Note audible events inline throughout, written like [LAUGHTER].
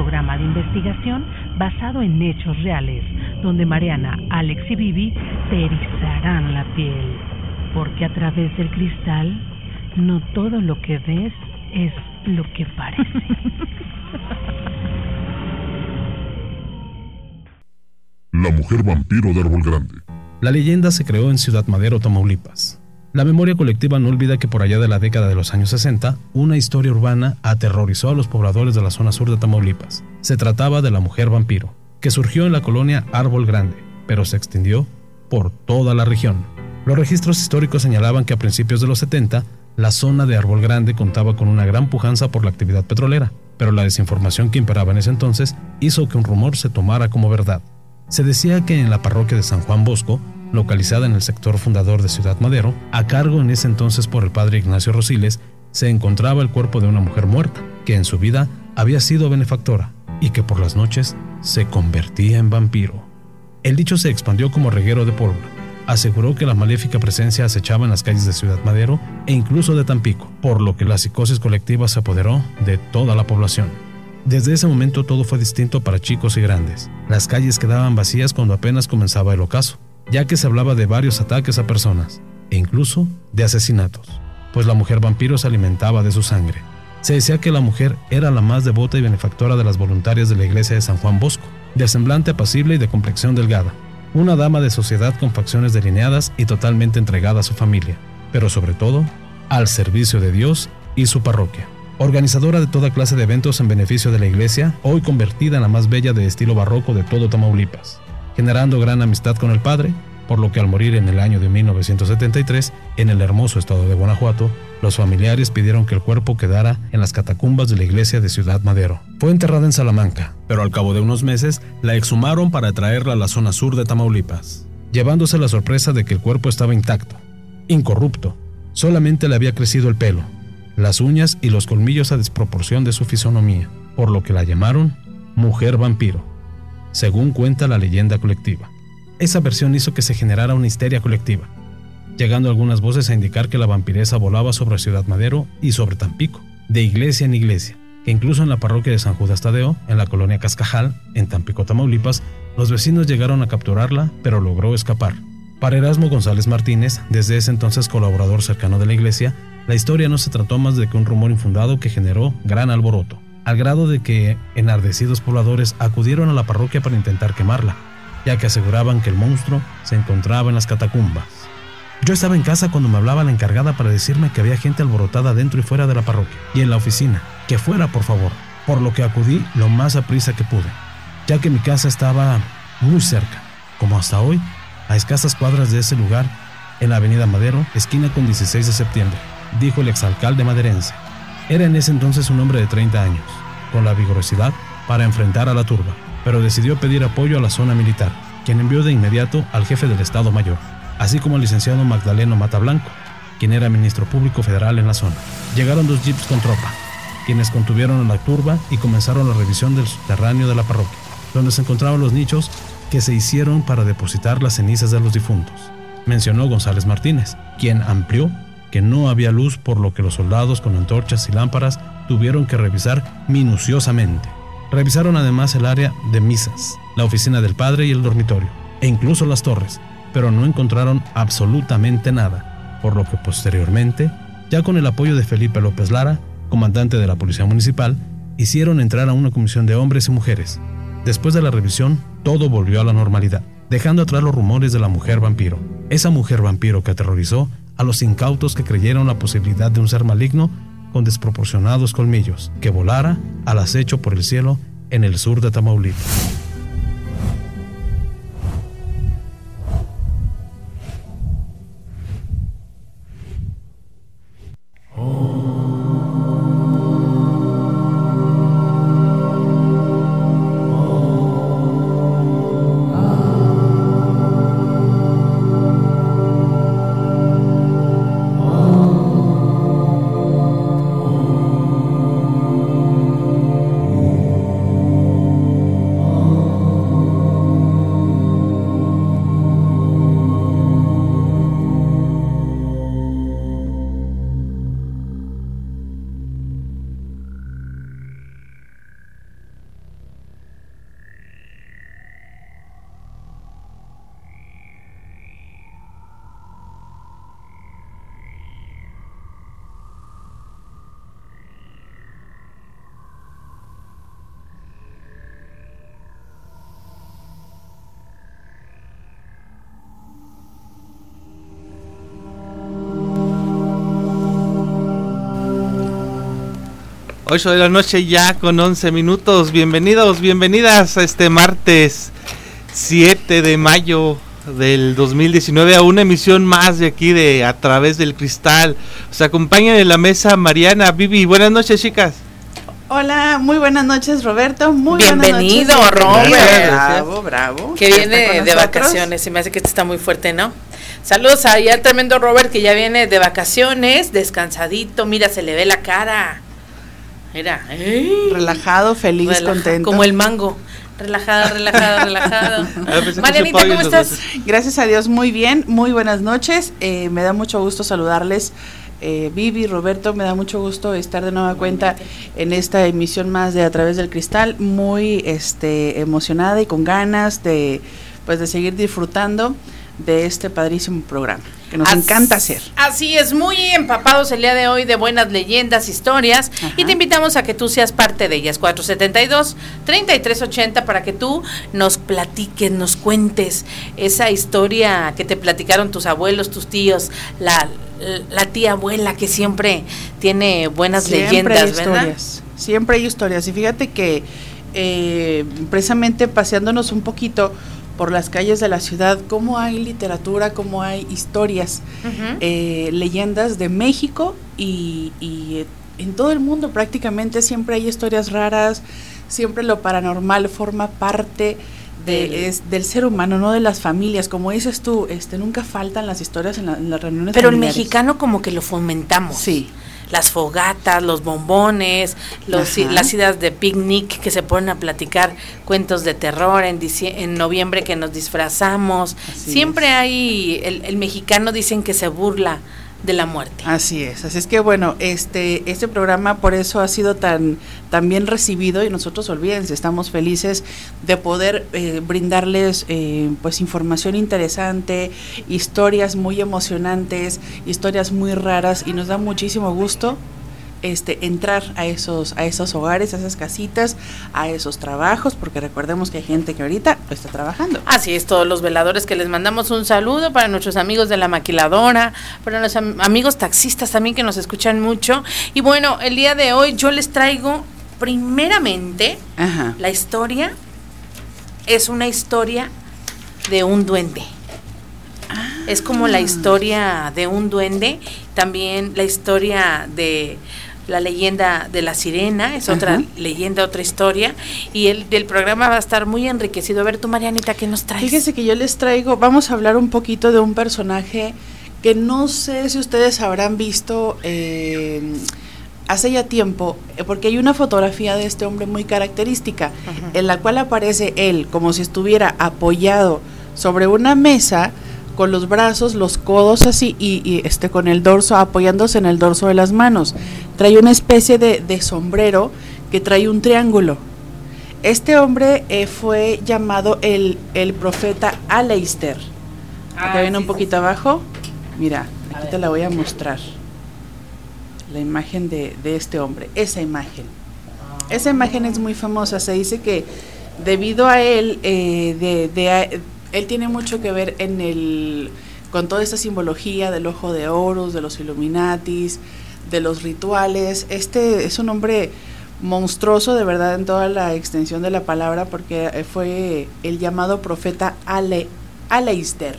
Programa de investigación basado en hechos reales, donde Mariana, Alex y Vivi te erizarán la piel, porque a través del cristal no todo lo que ves es lo que parece. La mujer vampiro de Árbol Grande. La leyenda se creó en Ciudad Madero, Tamaulipas. La memoria colectiva no olvida que por allá de la década de los años 60, una historia urbana aterrorizó a los pobladores de la zona sur de Tamaulipas. Se trataba de la mujer vampiro, que surgió en la colonia Árbol Grande, pero se extendió por toda la región. Los registros históricos señalaban que a principios de los 70, la zona de Árbol Grande contaba con una gran pujanza por la actividad petrolera, pero la desinformación que imperaba en ese entonces hizo que un rumor se tomara como verdad. Se decía que en la parroquia de San Juan Bosco, localizada en el sector fundador de Ciudad Madero, a cargo en ese entonces por el padre Ignacio Rosiles, se encontraba el cuerpo de una mujer muerta, que en su vida había sido benefactora y que por las noches se convertía en vampiro. El dicho se expandió como reguero de pólvora. Aseguró que la maléfica presencia acechaba en las calles de Ciudad Madero e incluso de Tampico, por lo que la psicosis colectiva se apoderó de toda la población. Desde ese momento todo fue distinto para chicos y grandes. Las calles quedaban vacías cuando apenas comenzaba el ocaso, ya que se hablaba de varios ataques a personas, e incluso de asesinatos, pues la mujer vampiro se alimentaba de su sangre. Se decía que la mujer era la más devota y benefactora de las voluntarias de la iglesia de San Juan Bosco, de semblante apacible y de complexión delgada, una dama de sociedad con facciones delineadas y totalmente entregada a su familia, pero sobre todo al servicio de Dios y su parroquia organizadora de toda clase de eventos en beneficio de la iglesia, hoy convertida en la más bella de estilo barroco de todo Tamaulipas, generando gran amistad con el padre, por lo que al morir en el año de 1973, en el hermoso estado de Guanajuato, los familiares pidieron que el cuerpo quedara en las catacumbas de la iglesia de Ciudad Madero. Fue enterrada en Salamanca, pero al cabo de unos meses la exhumaron para traerla a la zona sur de Tamaulipas, llevándose la sorpresa de que el cuerpo estaba intacto, incorrupto, solamente le había crecido el pelo, las uñas y los colmillos a desproporción de su fisonomía, por lo que la llamaron mujer vampiro, según cuenta la leyenda colectiva. Esa versión hizo que se generara una histeria colectiva, llegando algunas voces a indicar que la vampiresa volaba sobre Ciudad Madero y sobre Tampico, de iglesia en iglesia, que incluso en la parroquia de San Judas Tadeo, en la colonia Cascajal, en Tampico, Tamaulipas, los vecinos llegaron a capturarla, pero logró escapar. Para Erasmo González Martínez, desde ese entonces colaborador cercano de la iglesia, la historia no se trató más de que un rumor infundado que generó gran alboroto, al grado de que enardecidos pobladores acudieron a la parroquia para intentar quemarla, ya que aseguraban que el monstruo se encontraba en las catacumbas. Yo estaba en casa cuando me hablaba la encargada para decirme que había gente alborotada dentro y fuera de la parroquia y en la oficina, que fuera por favor, por lo que acudí lo más a prisa que pude, ya que mi casa estaba muy cerca, como hasta hoy, a escasas cuadras de ese lugar, en la avenida Madero, esquina con 16 de septiembre dijo el exalcalde maderense. Era en ese entonces un hombre de 30 años, con la vigorosidad para enfrentar a la turba, pero decidió pedir apoyo a la zona militar, quien envió de inmediato al jefe del Estado Mayor, así como al licenciado Magdaleno Mata Blanco, quien era ministro público federal en la zona. Llegaron dos jeeps con tropa, quienes contuvieron a la turba y comenzaron la revisión del subterráneo de la parroquia, donde se encontraban los nichos que se hicieron para depositar las cenizas de los difuntos, mencionó González Martínez, quien amplió que no había luz por lo que los soldados con antorchas y lámparas tuvieron que revisar minuciosamente. Revisaron además el área de misas, la oficina del padre y el dormitorio, e incluso las torres, pero no encontraron absolutamente nada, por lo que posteriormente, ya con el apoyo de Felipe López Lara, comandante de la Policía Municipal, hicieron entrar a una comisión de hombres y mujeres. Después de la revisión, todo volvió a la normalidad, dejando atrás los rumores de la mujer vampiro. Esa mujer vampiro que aterrorizó a los incautos que creyeron la posibilidad de un ser maligno con desproporcionados colmillos, que volara al acecho por el cielo en el sur de Tamaulipas. 8 de la noche ya con 11 minutos. Bienvenidos, bienvenidas a este martes 7 de mayo del 2019 a una emisión más de aquí de A través del cristal. Os acompaña en la mesa Mariana, Vivi. Buenas noches, chicas. Hola, muy buenas noches Roberto, muy Bienvenido, buenas noches. Robert. Bravo, bravo. Que viene de vacaciones, se me hace que este está muy fuerte, ¿no? Saludos ahí al tremendo Robert que ya viene de vacaciones, descansadito, mira, se le ve la cara. Mira, relajado, feliz, Relaja, contento. Como el mango. Relajado, relajado, [LAUGHS] relajado. Ah, Marianita, ¿cómo estás? Gracias a Dios, muy bien, muy buenas noches. Eh, me da mucho gusto saludarles. Eh, Vivi, Roberto, me da mucho gusto estar de nueva cuenta en esta emisión más de A través del cristal, muy este emocionada y con ganas de pues de seguir disfrutando de este padrísimo programa que nos As- encanta hacer. Así es, muy empapados el día de hoy de buenas leyendas, historias, Ajá. y te invitamos a que tú seas parte de ellas. 472-3380 para que tú nos platiques, nos cuentes esa historia que te platicaron tus abuelos, tus tíos, la, la tía abuela que siempre tiene buenas Siempre leyendas, hay ¿verdad? historias. Siempre hay historias. Y fíjate que eh, precisamente paseándonos un poquito por las calles de la ciudad, cómo hay literatura, cómo hay historias, eh, leyendas de México y, y en todo el mundo prácticamente siempre hay historias raras, siempre lo paranormal forma parte de, Del- es, del ser humano, no de las familias. Como dices tú, este nunca faltan las historias en, la- en las reuniones Pero el mexicano como que lo fomentamos. Sí. Las fogatas, los bombones, los, Ajá. las idas de picnic que se ponen a platicar cuentos de terror en, en noviembre que nos disfrazamos. Así Siempre es. hay, el, el mexicano dicen que se burla de la muerte. Así es, así es que bueno, este, este programa por eso ha sido tan, tan bien recibido y nosotros olvídense, estamos felices de poder eh, brindarles eh, pues información interesante, historias muy emocionantes, historias muy raras y nos da muchísimo gusto este entrar a esos a esos hogares, a esas casitas, a esos trabajos, porque recordemos que hay gente que ahorita está trabajando. Así es, todos los veladores que les mandamos un saludo para nuestros amigos de la maquiladora, para los am- amigos taxistas también que nos escuchan mucho. Y bueno, el día de hoy yo les traigo primeramente Ajá. La historia es una historia de un duende. Es como la historia de un duende, también la historia de la leyenda de la sirena, es otra Ajá. leyenda, otra historia, y el del programa va a estar muy enriquecido. A ver, tú, Marianita, ¿qué nos traes? Fíjese que yo les traigo, vamos a hablar un poquito de un personaje que no sé si ustedes habrán visto eh, hace ya tiempo, eh, porque hay una fotografía de este hombre muy característica, Ajá. en la cual aparece él como si estuviera apoyado sobre una mesa con los brazos, los codos así y, y, este con el dorso apoyándose en el dorso de las manos. Trae una especie de, de sombrero que trae un triángulo. Este hombre eh, fue llamado el, el profeta Aleister. Acá Ah, viene un sí, poquito abajo. Mira, aquí te la voy a mostrar. La imagen de, de este hombre, esa imagen. Esa imagen es muy famosa. Se dice que debido a él, eh, de, él tiene mucho que ver en el con toda esta simbología del ojo de Horus, de los Illuminatis, de los rituales. Este es un hombre monstruoso de verdad en toda la extensión de la palabra porque fue el llamado profeta Ale, Aleister.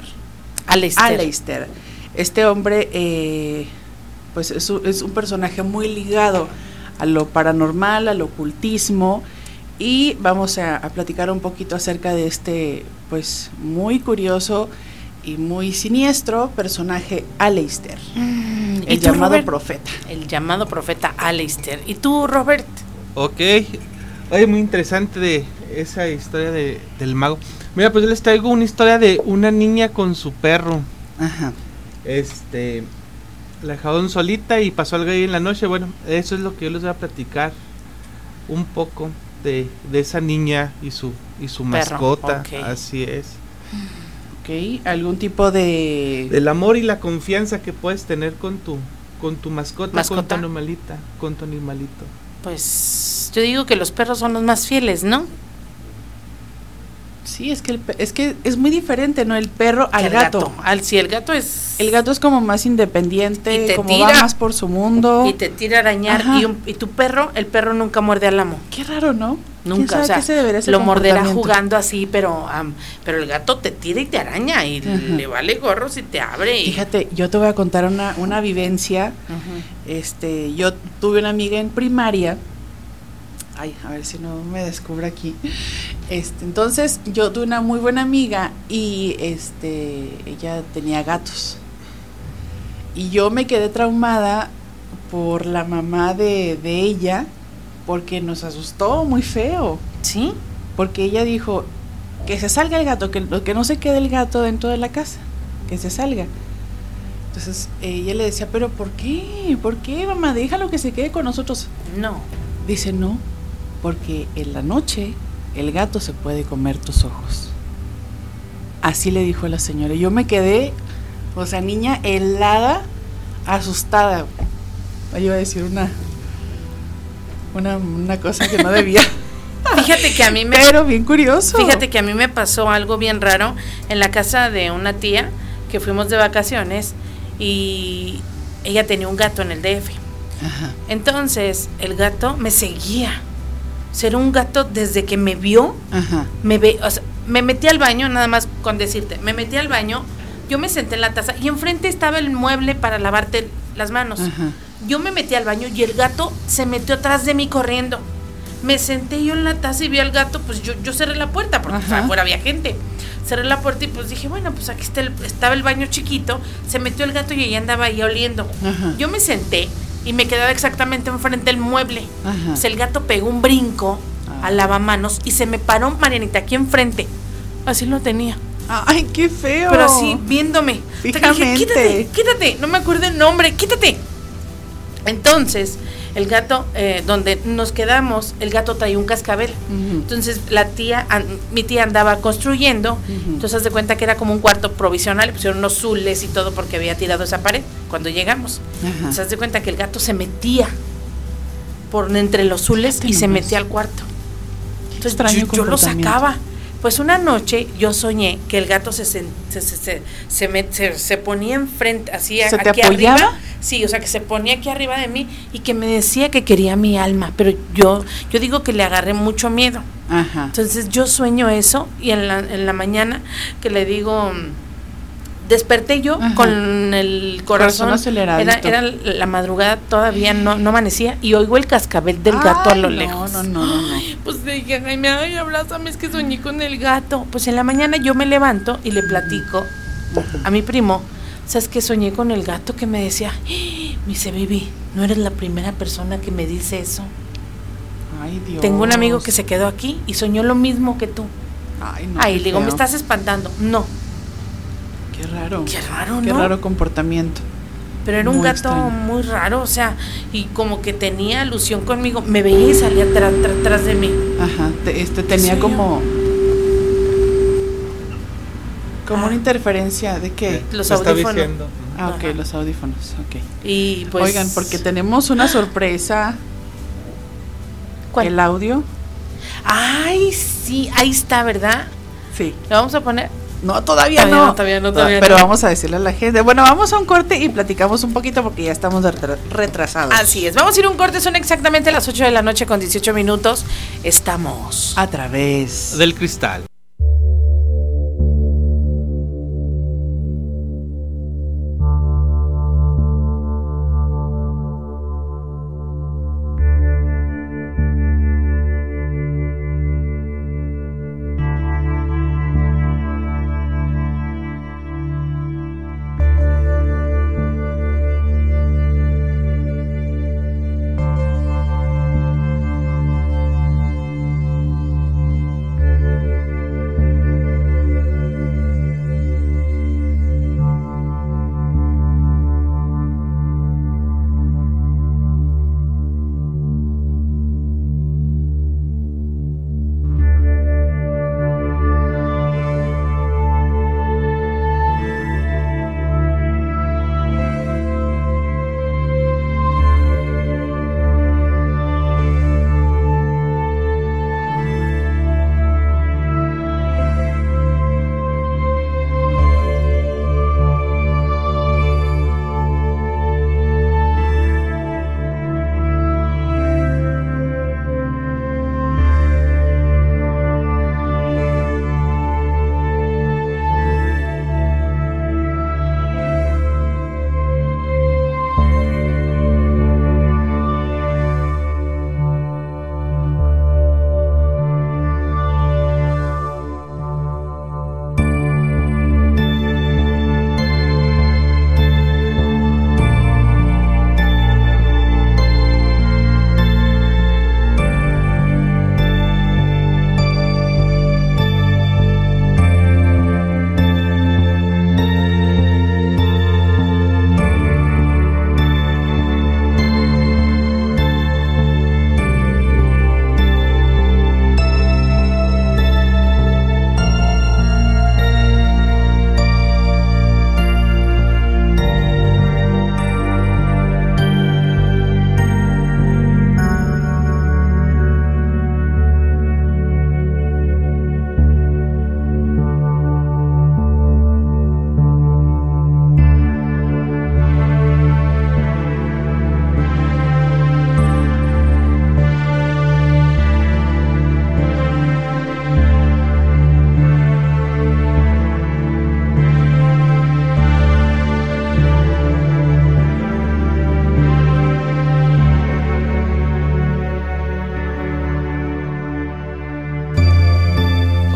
Aleister. Aleister. Este hombre, eh, pues es un, es un personaje muy ligado a lo paranormal, al ocultismo, y vamos a, a platicar un poquito acerca de este, pues muy curioso y muy siniestro personaje Aleister, Mm, ¿Y el tú, llamado Robert? profeta. El llamado profeta Aleister. ¿Y tú, Robert? Ok. Oye, muy interesante de esa historia de, del mago. Mira, pues yo les traigo una historia de una niña con su perro. Ajá. Este, la dejaron solita y pasó algo ahí en la noche. Bueno, eso es lo que yo les voy a platicar un poco de, de esa niña y su y su Perro, mascota. Así es. Ok, algún tipo de... Del amor y la confianza que puedes tener con tu con tu mascota, con ¿Mascota? tu animalita, con tu animalito. Pues yo digo que los perros son los más fieles, ¿no? Sí, es que, el es que es muy diferente, ¿no? El perro al gato. Al, si el gato es... El gato es como más independiente, Y te como tira. va más por su mundo. Y te tira a arañar. Y, un- y tu perro, el perro nunca muerde al amo. Qué raro, ¿no? ¿Quién Nunca, o sea, se lo morderá jugando así, pero am, pero el gato te tira y te araña y Ajá. le vale gorro si te abre. y- Fíjate, yo te voy a contar una, una vivencia. Este, yo tuve una amiga en primaria. Ay, a ver si no me descubro aquí. Este, entonces, yo tuve una muy buena amiga y este, ella tenía gatos. Y yo me quedé traumada por la mamá de, de ella porque nos asustó muy feo. ¿Sí? Porque ella dijo que se salga el gato, que, que no se quede el gato dentro de la casa, que se salga. Entonces ella le decía, pero ¿por qué? ¿Por qué, mamá? Déjalo que se quede con nosotros. No. Dice, no, porque en la noche el gato se puede comer tus ojos. Así le dijo la señora. Yo me quedé, o sea, niña helada, asustada. Iba a decir una, una, una cosa que no debía. [LAUGHS] Fíjate que a mí me Pero bien curioso. Fíjate que a mí me pasó algo bien raro en la casa de una tía que fuimos de vacaciones y ella tenía un gato en el DF. Ajá. Entonces, el gato me seguía. Ser un gato desde que me vio, Ajá. me ve, o sea, me metí al baño, nada más con decirte, me metí al baño, yo me senté en la taza y enfrente estaba el mueble para lavarte las manos. Ajá. Yo me metí al baño y el gato se metió atrás de mí corriendo. Me senté yo en la taza y vi al gato, pues yo, yo cerré la puerta porque pues, Ajá. afuera había gente. Cerré la puerta y pues dije, bueno, pues aquí está el- estaba el baño chiquito, se metió el gato y ella andaba ahí oliendo. Ajá. Yo me senté y me quedaba exactamente enfrente del mueble. Ajá. Pues el gato pegó un brinco Ah. al lavamanos y se me paró Marianita aquí enfrente. Así lo tenía. Ay, qué feo. Pero así, viéndome. Que dije, Fijamente. quítate, quítate. No me acuerdo el nombre, quítate. Entonces, el gato, eh, donde nos quedamos, el gato traía un cascabel. Entonces, la tía, an- mi tía andaba construyendo. Ujú. Entonces, haz de cuenta que era como un cuarto provisional. Le pusieron unos zules y todo porque había tirado esa pared cuando llegamos. Ajá. Entonces, haz de cuenta que el gato se metía por entre los zules y se metía al cuarto. Entonces extraño yo, yo lo sacaba. Pues una noche yo soñé que el gato se, se, se, se, se se- se ponía enfrente, así ¿Se te aquí apoyaba? arriba. Sí, o sea, que se ponía aquí arriba de mí y que me decía que quería mi alma. Pero yo, yo digo que le agarré mucho miedo. Ajá. Entonces yo sueño eso y en la, en la mañana que le digo, desperté yo Ajá. con el Corazón corazón, era, era la madrugada, todavía no, no amanecía y oigo el cascabel del gato a lo no, lejos. No, no, no, no. [GASPS] Pues dije, ay, me ay, abrázame, es que soñé con el gato. Pues en la mañana yo me levanto y le platico a mi primo, ¿sabes que soñé con el gato que me decía, me dice, Vivi, no eres la primera persona que me dice eso. Ay, Dios. Tengo un amigo que se quedó aquí y soñó lo mismo que tú. Ay, no. Ay, qué le digo, me estás espantando. No, Qué raro. qué raro, Qué ¿no? raro comportamiento. Pero era un gato extraño. muy raro, o sea, y como que tenía alusión conmigo. Me veía y salía atrás, de mí. Ajá. te- este tenía como. Como Ah. una interferencia de qué. Los audífonos. diciendo. Ah, ok, Ajá. los audífonos. Ok. Y pues. Oigan, porque tenemos una sorpresa. ¿Cuál? El audio. Ay, sí, ahí está, ¿verdad? Sí. ¿Lo vamos a poner? No, todavía, Todavía no. no, todavía no, todavía Pero no. vamos a decirle a la gente. Bueno, vamos a un corte y platicamos un poquito porque ya estamos retra- retrasados. Así es. Vamos a ir a un corte, son exactamente las 8 de la noche con 18 minutos. Estamos. A través. Del cristal.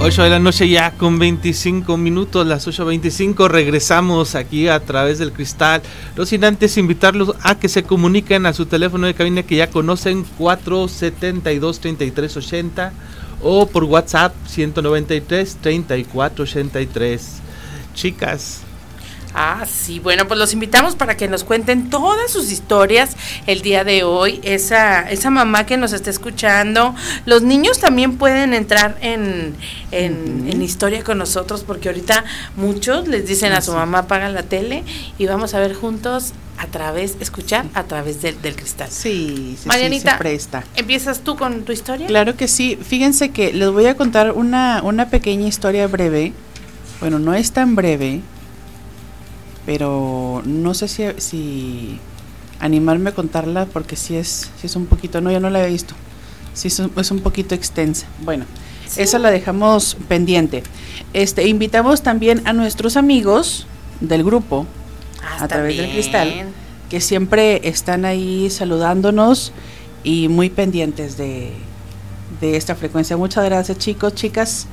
8 de la noche ya con 25 minutos, las 8.25 regresamos aquí a través del cristal. No sin antes invitarlos a que se comuniquen a su teléfono de cabina que ya conocen 472-3380 o por WhatsApp 193-3483. Chicas, Ah, sí, bueno, pues los invitamos para que nos cuenten todas sus historias el día de hoy. Esa, esa mamá que nos está escuchando. Los niños también pueden entrar en, en, historia con nosotros porque ahorita muchos les dicen a su mamá apaga la tele y vamos a ver juntos a través, escuchar a través del, del cristal. Sí, sí, Marianita, se presta. ¿empiezas tú con tu historia? Claro que sí. Fíjense que les voy a contar una, una pequeña historia breve. Bueno, no es tan breve, pero no sé si, si animarme a contarla porque si es, si es un poquito, no, yo no la he visto, si es un, es un poquito extensa. Bueno, esa la dejamos pendiente. Este, invitamos también a nuestros amigos del grupo Ah, a través del cristal que siempre están ahí saludándonos y muy pendientes de, de esta frecuencia. Muchas gracias chicos, chicas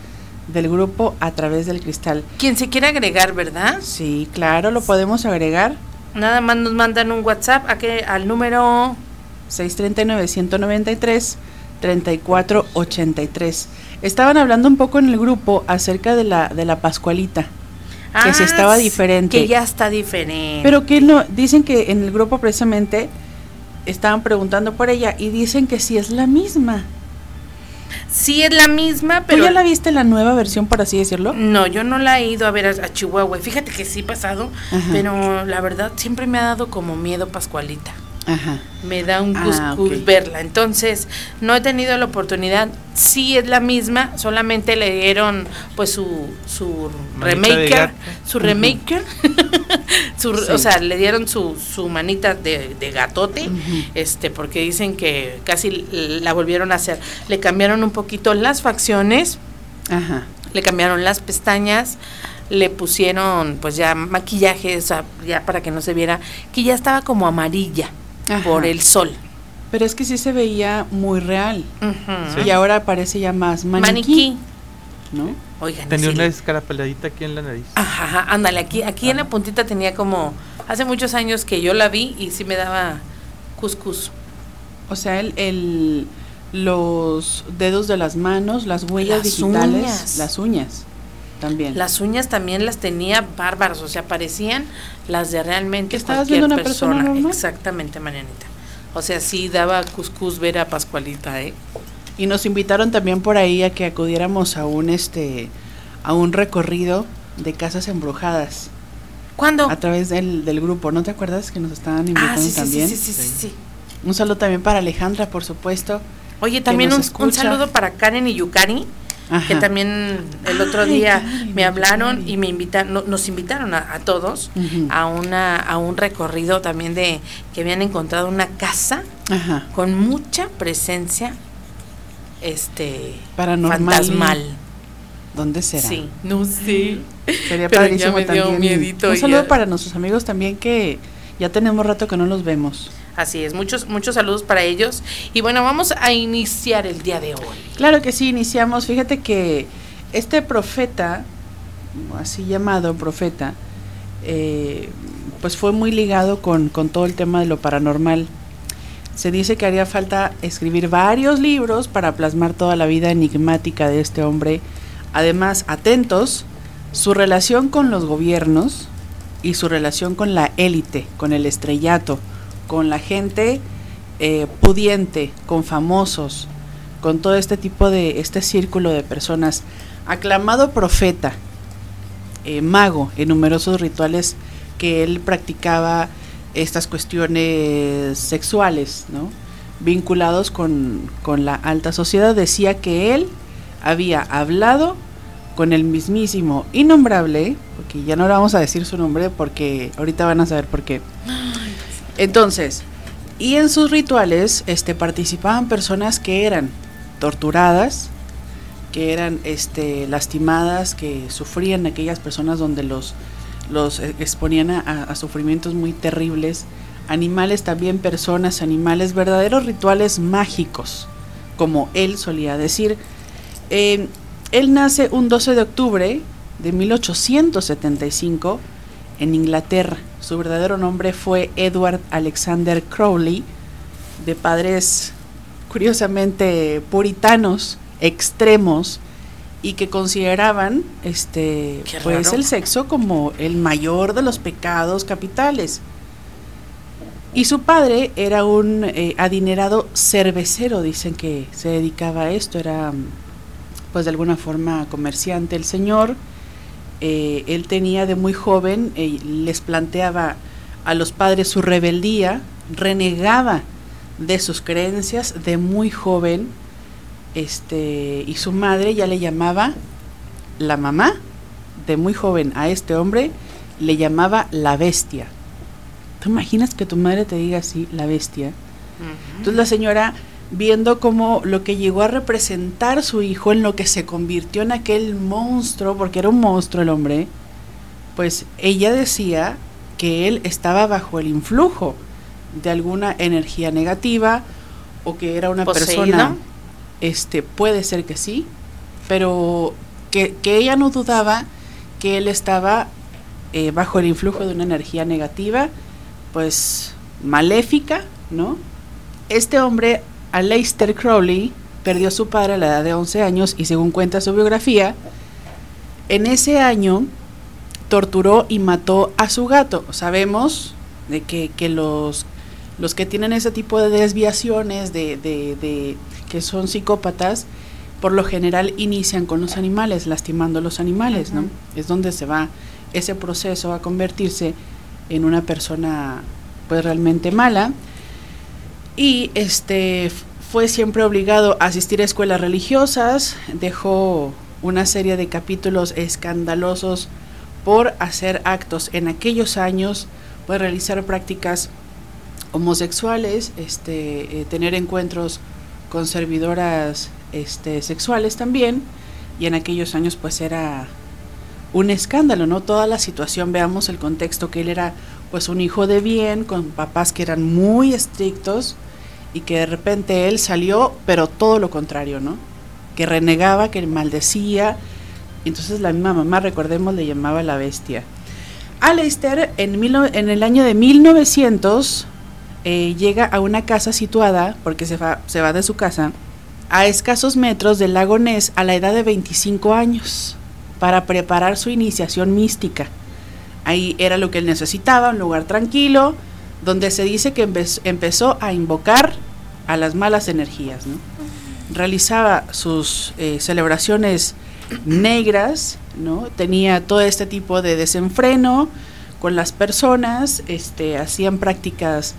del grupo a través del cristal. Quien se quiera agregar, ¿verdad? Sí, claro, lo podemos agregar. Nada más nos mandan un WhatsApp a que, al número 639-193-3483. Estaban hablando un poco en el grupo acerca de la, de la Pascualita, que si estaba sí, diferente. Ah, Que ya está diferente. pero que no, dicen que en el grupo precisamente estaban preguntando por ella y dicen que sí es la misma. Sí es la misma, ¿Tú pero ya la viste la nueva versión, por así decirlo? no, yo no la he ido a ver a, a Chihuahua. Fíjate que sí he pasado, Ajá. pero la verdad siempre me ha dado como miedo Pascualita. Ajá. Me da un Ah, cuscús ok. verla. Entonces, no he tenido la oportunidad. Sí es la misma, solamente le dieron pues su su remaker, su remaker. [LAUGHS] su, Sí. O sea, le dieron su, su manita de, de gatote, este porque dicen que casi la volvieron a hacer. Le cambiaron un poquito las facciones, Ajá. le cambiaron las pestañas, le pusieron pues ya maquillaje, o sea, ya para que no se viera, que ya estaba como amarilla Ajá. por el sol. Pero es que sí se veía muy real. Y ahora parece ya más maniquí, Maniquí. ¿no? Oigan, tenía sí. una escarapeladita aquí en la nariz. Ajá, ajá, ándale, aquí, aquí en la puntita tenía como, hace muchos años que yo la vi y sí me daba cuscús. O sea, el, el- los dedos de las manos, las huellas Las digitales, uñas. las uñas también. Las uñas también las tenía bárbaras, o sea, parecían las de realmente ¿Que estabas cualquier viendo una persona normal? Exactamente, Marianita. O sea, sí daba cuscús ver a Pascualita, ¿eh? Y nos invitaron también por ahí a que acudiéramos a un este a un recorrido de casas embrujadas ¿Cuándo? a través del, del grupo. ¿No te acuerdas que nos estaban invitando Ah, sí, sí, también? sí, sí, sí, sí, sí. Un saludo también para Alejandra, por supuesto. Oye, también un, un saludo para Karen y Yukari, que también el otro día me hablaron y me invitaron, no- nos invitaron a, a todos a una a un recorrido también de que habían encontrado una casa Ajá. con mucha presencia este Paranormal. fantasmal. ¿Dónde será? Sí, no sé. Sería [LAUGHS] Pero ya padrísimo me dio también. Un saludo para nuestros amigos también que ya tenemos rato que no los vemos. Así es, muchos muchos saludos para ellos y bueno, vamos a iniciar el día de hoy. Claro que sí, iniciamos. Fíjate que este profeta, así llamado profeta, eh, pues fue muy ligado con, con todo el tema de lo paranormal. Se dice que haría falta escribir varios libros para plasmar toda la vida enigmática de este hombre. Además, atentos, su relación con los gobiernos y su relación con la élite, con el estrellato, con la gente eh, pudiente, con famosos, con todo este tipo de, este círculo de personas. Aclamado profeta, eh, mago en numerosos rituales que él practicaba estas cuestiones sexuales, ¿no? vinculados con, con la alta sociedad, decía que él había hablado con el mismísimo innombrable, porque ya no le vamos a decir su nombre porque ahorita van a saber por qué. Entonces, y en sus rituales este, participaban personas que eran torturadas, que eran este, lastimadas, que sufrían aquellas personas donde los, los eh, exponían a, a sufrimientos muy terribles, animales también, personas, animales, verdaderos rituales mágicos, como él solía decir. Eh, Él nace un 12 de octubre de 1875 en Inglaterra. Su verdadero nombre fue Edward Alexander Crowley, de padres curiosamente puritanos, extremos, y que consideraban este Qué pues raro. el sexo como el mayor de los pecados capitales. Y su padre era un eh, adinerado cervecero, dicen que se dedicaba a esto, era pues de alguna forma comerciante el señor. Eh, él tenía de muy joven, eh, les planteaba a los padres su rebeldía, renegaba de sus creencias de muy joven, este, y su madre ya le llamaba la mamá de muy joven a este hombre, le llamaba la bestia. ¿Tú imaginas que tu madre te diga así, la bestia? Entonces la señora, viendo como lo que llegó a representar su hijo en lo que se convirtió en aquel monstruo, porque era un monstruo el hombre, pues ella decía que él estaba bajo el influjo de alguna energía negativa o que era una ¿Poseído? persona, este, puede ser que sí, pero que, que ella no dudaba que él estaba eh, bajo el influjo de una energía negativa, pues maléfica, ¿no? Este hombre, Aleister Crowley, perdió a su padre a la edad de 11 años y según cuenta su biografía, en ese año torturó y mató a su gato. Sabemos de que, que los, los que tienen ese tipo de desviaciones, de, de, de que son psicópatas, por lo general inician con los animales, lastimando a los animales, ¿no? Es donde se va ese proceso a convertirse en una persona pues realmente mala y este fue siempre obligado a asistir a escuelas religiosas, dejó una serie de capítulos escandalosos por hacer actos en aquellos años, por realizar prácticas homosexuales, este, eh, tener encuentros con servidoras este, sexuales también, y en aquellos años pues era un escándalo, ¿no? Toda la situación, veamos el contexto, que él era pues un hijo de bien, con papás que eran muy estrictos, y que de repente él salió, pero todo lo contrario, ¿no? Que renegaba, que maldecía, entonces la misma mamá, recordemos, le llamaba la bestia. Aleister en, mil en el año de 1900 eh, llega a una casa situada, porque se va, se va de su casa, a escasos metros del lago Ness a la edad de 25 años, para preparar su iniciación mística. Ahí era lo que él necesitaba, un lugar tranquilo, donde se dice que empe- empezó a invocar a las malas energías. ¿no? Realizaba sus eh, celebraciones negras, tenía todo este tipo de desenfreno con las personas, este, hacían prácticas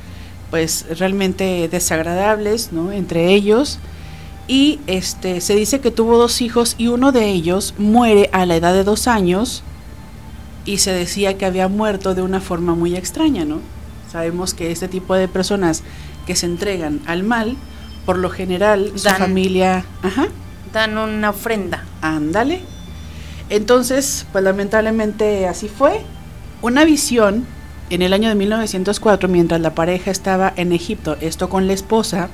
pues realmente desagradables ¿no? entre ellos y este se dice que tuvo dos hijos y uno de ellos muere a la edad de dos años y se decía que había muerto de una forma muy extraña, ¿no? Sabemos que este tipo de personas que se entregan al mal, por lo general su Dan- familia, ajá, Dan una ofrenda. ándale. Entonces, pues lamentablemente así fue. Una visión en el año de 1904, mientras la pareja estaba en Egipto, esto con la esposa,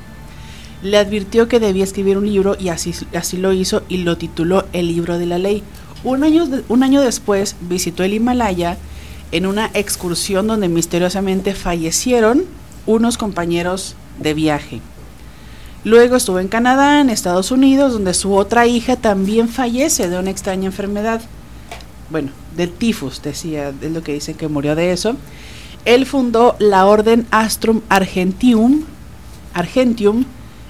le advirtió que debía escribir un libro y así, así lo hizo y lo tituló El libro de la ley. Un año, de- después visitó el Himalaya en una excursión donde misteriosamente fallecieron unos compañeros de viaje. Luego estuvo en Canadá, en Estados Unidos, donde su otra hija también fallece de una extraña enfermedad. Bueno, del tifus, decía, es lo que dicen que murió de eso. Él fundó la Orden Astrum Argentium, Argentium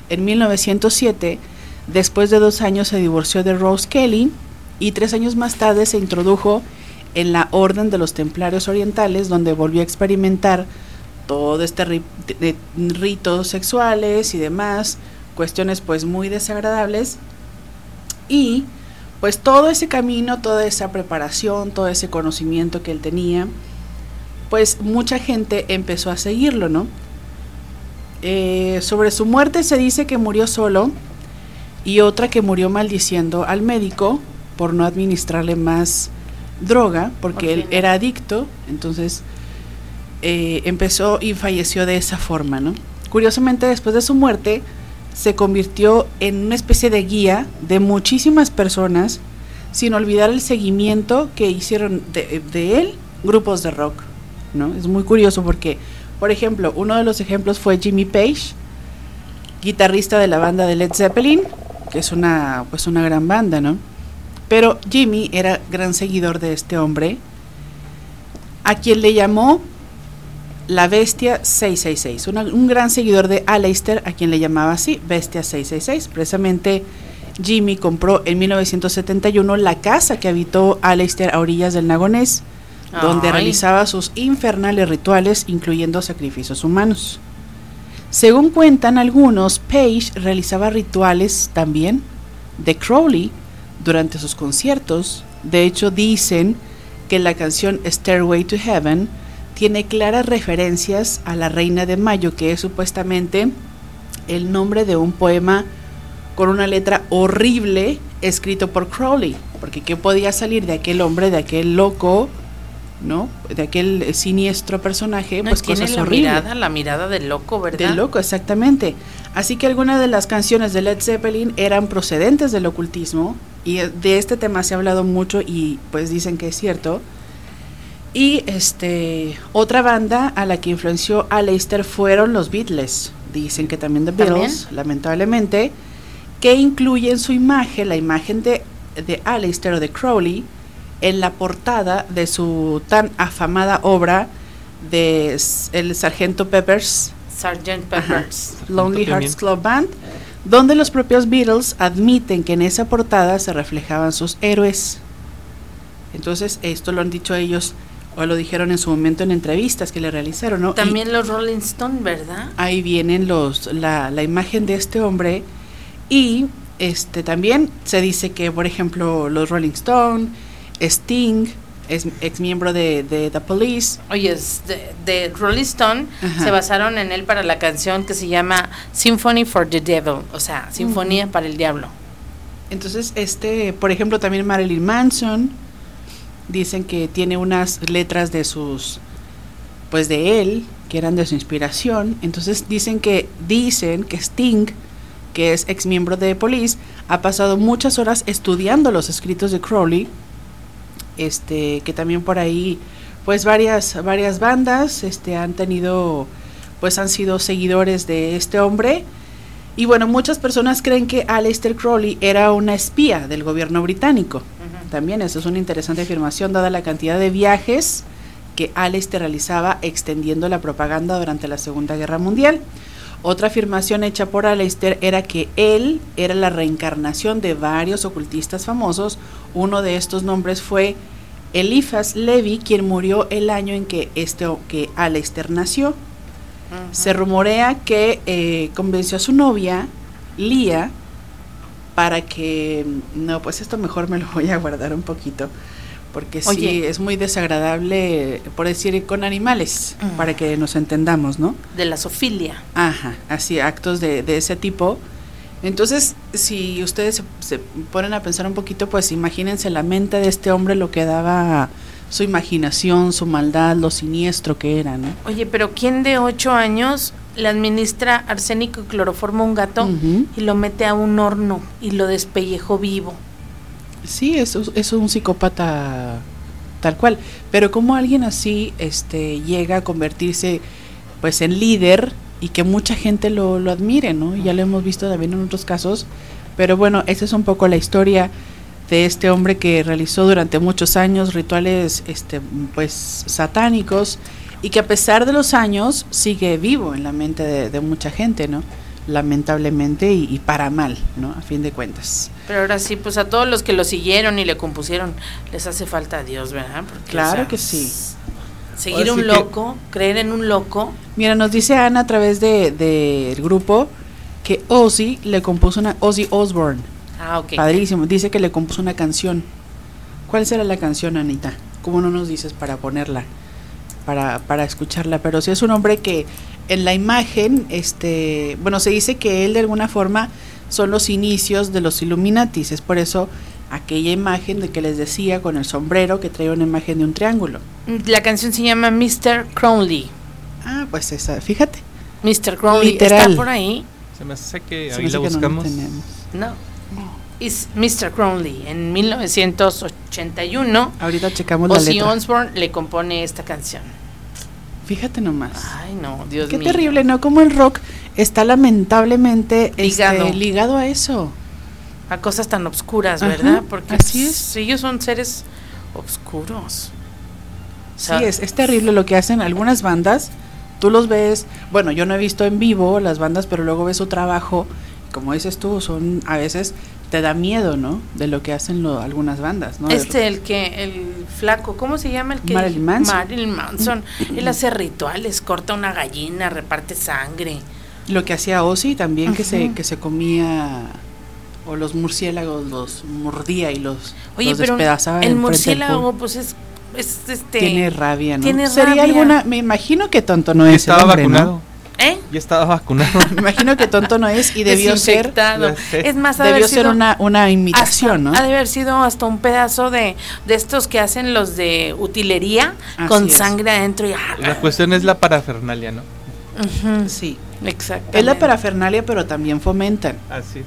en 1907. Después de dos años se divorció de Rose Kelly y tres años más tarde se introdujo en la Orden de los Templarios Orientales, donde volvió a experimentar todo este ritos sexuales y demás, cuestiones pues muy desagradables. Y pues todo ese camino, toda esa preparación, todo ese conocimiento que él tenía, pues mucha gente empezó a seguirlo, ¿no? Eh, sobre su muerte se dice que murió solo y otra que murió maldiciendo al médico por no administrarle más droga, porque él era adicto, entonces eh, empezó y falleció de esa forma, ¿no? Curiosamente, después de su muerte, se convirtió en una especie de guía de muchísimas personas, sin olvidar el seguimiento que hicieron de, de él grupos de rock. ¿no? Es muy curioso porque, por ejemplo, uno de los ejemplos fue Jimmy Page, guitarrista de la banda de Led Zeppelin, que es una, pues una gran banda, ¿no? Pero Jimmy era gran seguidor de este hombre, a quien le llamó la Bestia 666, una- un gran seguidor de Aleister, a quien le llamaba así, Bestia 666. Precisamente Jimmy compró en 1971 la casa que habitó Aleister a orillas del Nagonés, donde realizaba sus infernales rituales, incluyendo sacrificios humanos. Según cuentan algunos, Page realizaba rituales también de Crowley durante sus conciertos. De hecho, dicen que la canción Stairway to Heaven tiene claras referencias a la Reina de Mayo, que es supuestamente el nombre de un poema con una letra horrible escrito por Crowley. Porque ¿qué podía salir de aquel hombre, de aquel loco, ¿no? De aquel eh, siniestro personaje, No, pues tiene cosas la horribles. mirada, la mirada del loco, ¿verdad? De loco, exactamente. Así que algunas de las canciones de Led Zeppelin eran procedentes del ocultismo y de este tema se ha hablado mucho y pues dicen que es cierto. Y este otra banda a la que influenció a Leicester fueron los Beatles. Dicen que también The ¿También? Beatles, lamentablemente, que incluye en su imagen la imagen de, de Aleister o de Crowley en la portada de su tan afamada obra de s- El Sargento Peppers. Ajá. Peppers. Lonely Hearts. Club Band, donde los propios Beatles admiten que en esa portada se reflejaban sus héroes. Entonces, esto lo han dicho ellos o lo dijeron en su momento en entrevistas que le realizaron, ¿no? Y También los Rolling Stone, ¿verdad? ahí vienen los la, la imagen de este hombre y este también se dice que, por ejemplo, los Rolling Stone, Sting, es ex miembro de, de The Police, Oye, es de, de Rolling Stone Ajá. se basaron en él para la canción que se llama Symphony for the Devil, o sea, Sinfonía para el Diablo. Entonces, este, por ejemplo, también Marilyn Manson, dicen que tiene unas letras de sus, pues de él, que eran de su inspiración. Entonces dicen que, dicen que Sting, que es ex miembro de Police, ha pasado muchas horas estudiando los escritos de Crowley, este, que también por ahí, pues varias, varias bandas, este, han tenido, pues han sido seguidores de este hombre. Y bueno, muchas personas creen que Aleister Crowley era una espía del gobierno británico. También eso es una interesante afirmación dada la cantidad de viajes que Aleister realizaba extendiendo la propaganda durante la Segunda Guerra Mundial. Otra afirmación hecha por Aleister era que él era la reencarnación de varios ocultistas famosos. Uno de estos nombres fue Eliphas Levi, quien murió el año en que, este, que Aleister nació. Se rumorea que eh, convenció a su novia, Lía, para que... No, pues esto mejor me lo voy a guardar un poquito, porque sí, es muy desagradable, por decir, con animales, Mm. para que nos entendamos, ¿no? De la Sofilia. Ajá, así, actos de, de ese tipo. Entonces, si ustedes se, se ponen a pensar un poquito, pues imagínense la mente de este hombre, lo que daba su imaginación, su maldad, lo siniestro que era, ¿no? Oye, pero ¿quién de ocho años le administra arsénico y cloroformo a un gato y lo mete a un horno y lo despellejó vivo? Sí, es, es un psicópata tal cual. Pero como alguien así este, llega a convertirse pues en líder y que mucha gente lo, admire, ¿no? Ya lo hemos visto también en otros casos. Pero bueno, esa es un poco la historia de este hombre que realizó durante muchos años rituales este, pues satánicos y que a pesar de los años sigue vivo en la mente de, de mucha gente, ¿no? Lamentablemente y, y para mal, ¿no? A fin de cuentas. Pero ahora sí, pues a todos los que lo siguieron y le compusieron, les hace falta Dios, ¿verdad? Porque, Claro que sí. Seguir sí un que- loco, creer en un loco. Mira, nos dice Ana a través del de, del grupo que Ozzy le compuso una Ozzy Osbourne. Ah, ok. Padrísimo. Dice que le compuso una canción. ¿Cuál será la canción, Anita? ¿Cómo no nos dices para ponerla? Para, para escucharla. Pero sí es un hombre que en la imagen, este, bueno, se dice que él de alguna forma son los inicios de los Illuminatis. Es por eso aquella imagen de que les decía con el sombrero que traía una imagen de un triángulo. La canción se llama Mr. Crowley. Ah, pues esa, fíjate. Mr. Crowley Literal. está por ahí. Se me hace que ahí la que no buscamos. tenemos. No. Es Mr. Crowley. En 1981, Ahorita checamos la Ozzy letra. Osbourne le compone esta canción. Fíjate nomás. Ay, no, Dios Qué mío. terrible, ¿no? Como el rock está lamentablemente Ligado. este, ligado a eso. A cosas tan obscuras, Ajá, ¿verdad? Porque así pues, ellos son seres obscuros. O Sí, sea, es, es terrible lo que hacen algunas bandas. Tú los ves, bueno, yo no he visto en vivo las bandas, pero luego ves su trabajo. Como dices tú, son a veces te da miedo, ¿no? De lo que hacen lo- algunas bandas, ¿no? Este, el que, el flaco, ¿cómo se llama el que? Marilyn Manson. Marilyn Manson. Él hace rituales, corta una gallina, reparte sangre. Lo que hacía Ozzy también, que, se, que se comía, o los murciélagos los mordía y los, Oye, los pero despedazaba. el murciélago, pues es, es este. Tiene rabia, ¿no? tiene Sería rabia. alguna, me imagino que tonto no es el estaba hombre, ¿no? ¿Eh? Ya estaba vacunado. [LAUGHS] Me imagino que tonto no es y debió ser. Es más, ha de debió haber ser sido una, una imitación, hasta- ¿no? Ha de haber sido hasta un pedazo de, de estos que hacen los de utilería Así con es. sangre adentro y La cuestión es la parafernalia, ¿no? Sí. Exactamente. Es la parafernalia, pero también fomentan. Así es.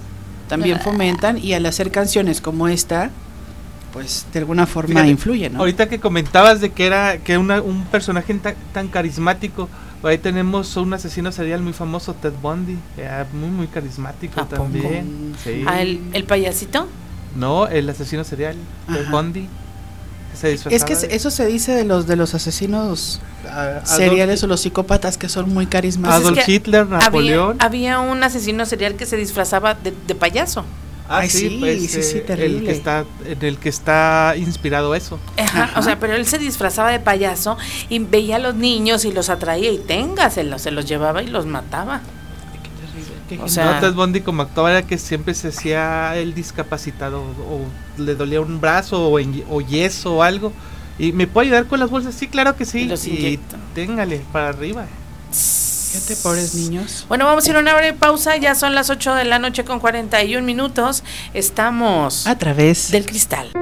También Ah. fomentan y al hacer canciones como esta, pues de alguna forma Fíjate, influye, ¿no? Ahorita que comentabas de que era que una, un personaje tan, tan carismático, ahí tenemos un asesino serial muy famoso, Ted Bundy, era muy muy carismático también. Sí. Ah, el, el payasito. No, el asesino serial, Ted. Bundy. se Es que de- eso se dice de los de los asesinos a- Adolf- seriales o los psicópatas que son muy carismáticos. Es Adolf que Hitler, Había, Napoleón. había un asesino serial que se disfrazaba de, de payaso. Ah, Ay, sí, sí, sí, eh, El terrible. que está, en el que está inspirado eso. Ajá, Ajá. O sea, pero él se disfrazaba de payaso y veía a los niños y los atraía y téngaselos, se los llevaba y los mataba. Qué o sea- no, Bundy como actuaba era que siempre se hacía el discapacitado o le dolía un brazo o, en- o yeso o algo. ¿Y me puede ayudar con las bolsas? Sí, claro que sí. Y los téngale para arriba. Fíjate, pobres niños. Bueno, vamos a ir a una breve pausa, ya son las 8 de la noche con 41 minutos. Estamos A través del cristal.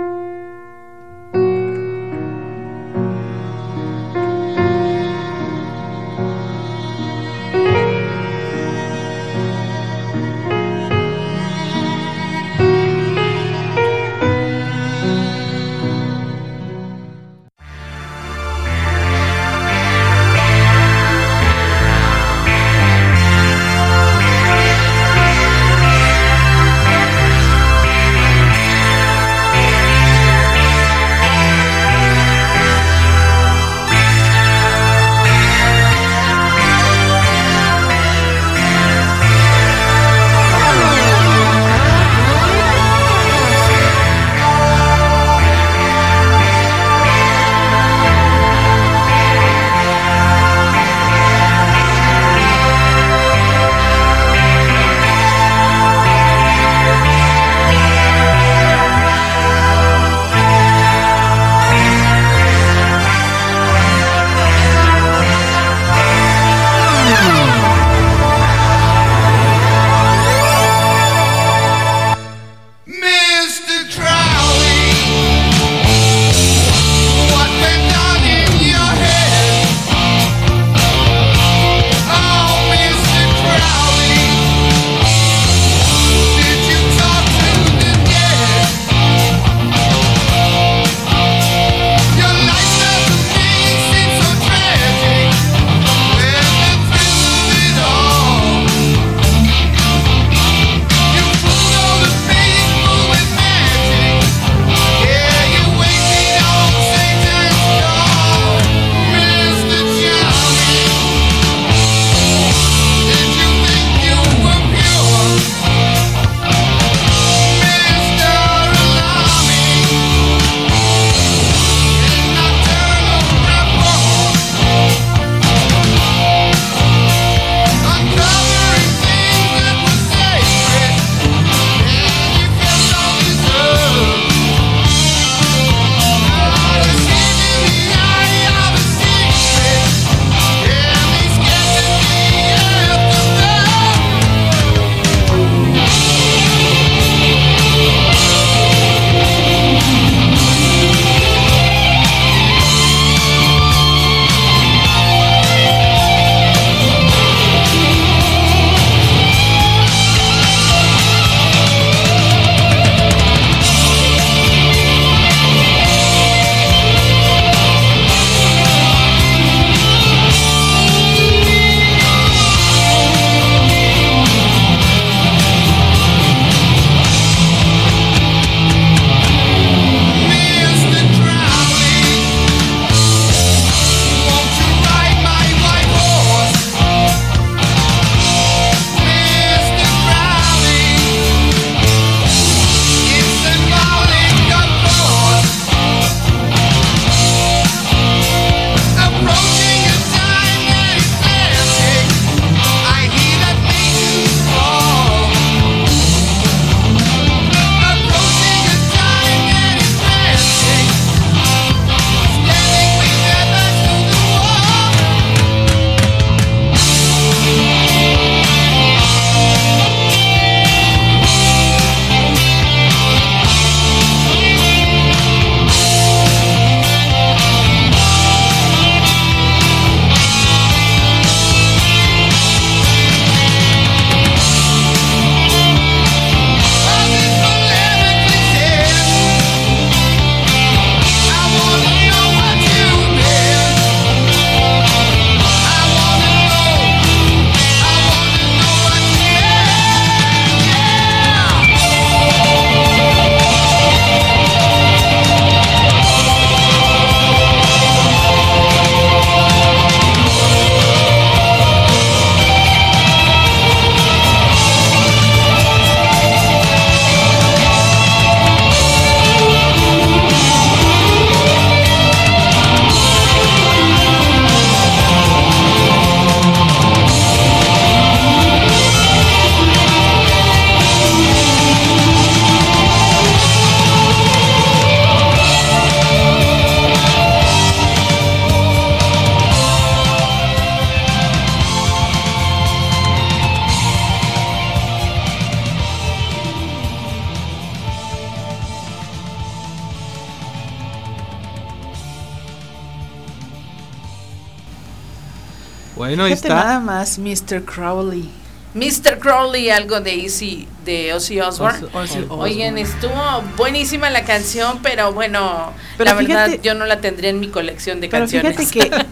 Crowley. Mr. Crowley, algo de Easy, de Ozzy Osbourne. Ozzy- Oigan, estuvo buenísima la canción, pero bueno, Pero la verdad yo no la tendría en mi colección de Pero canciones. fíjate que.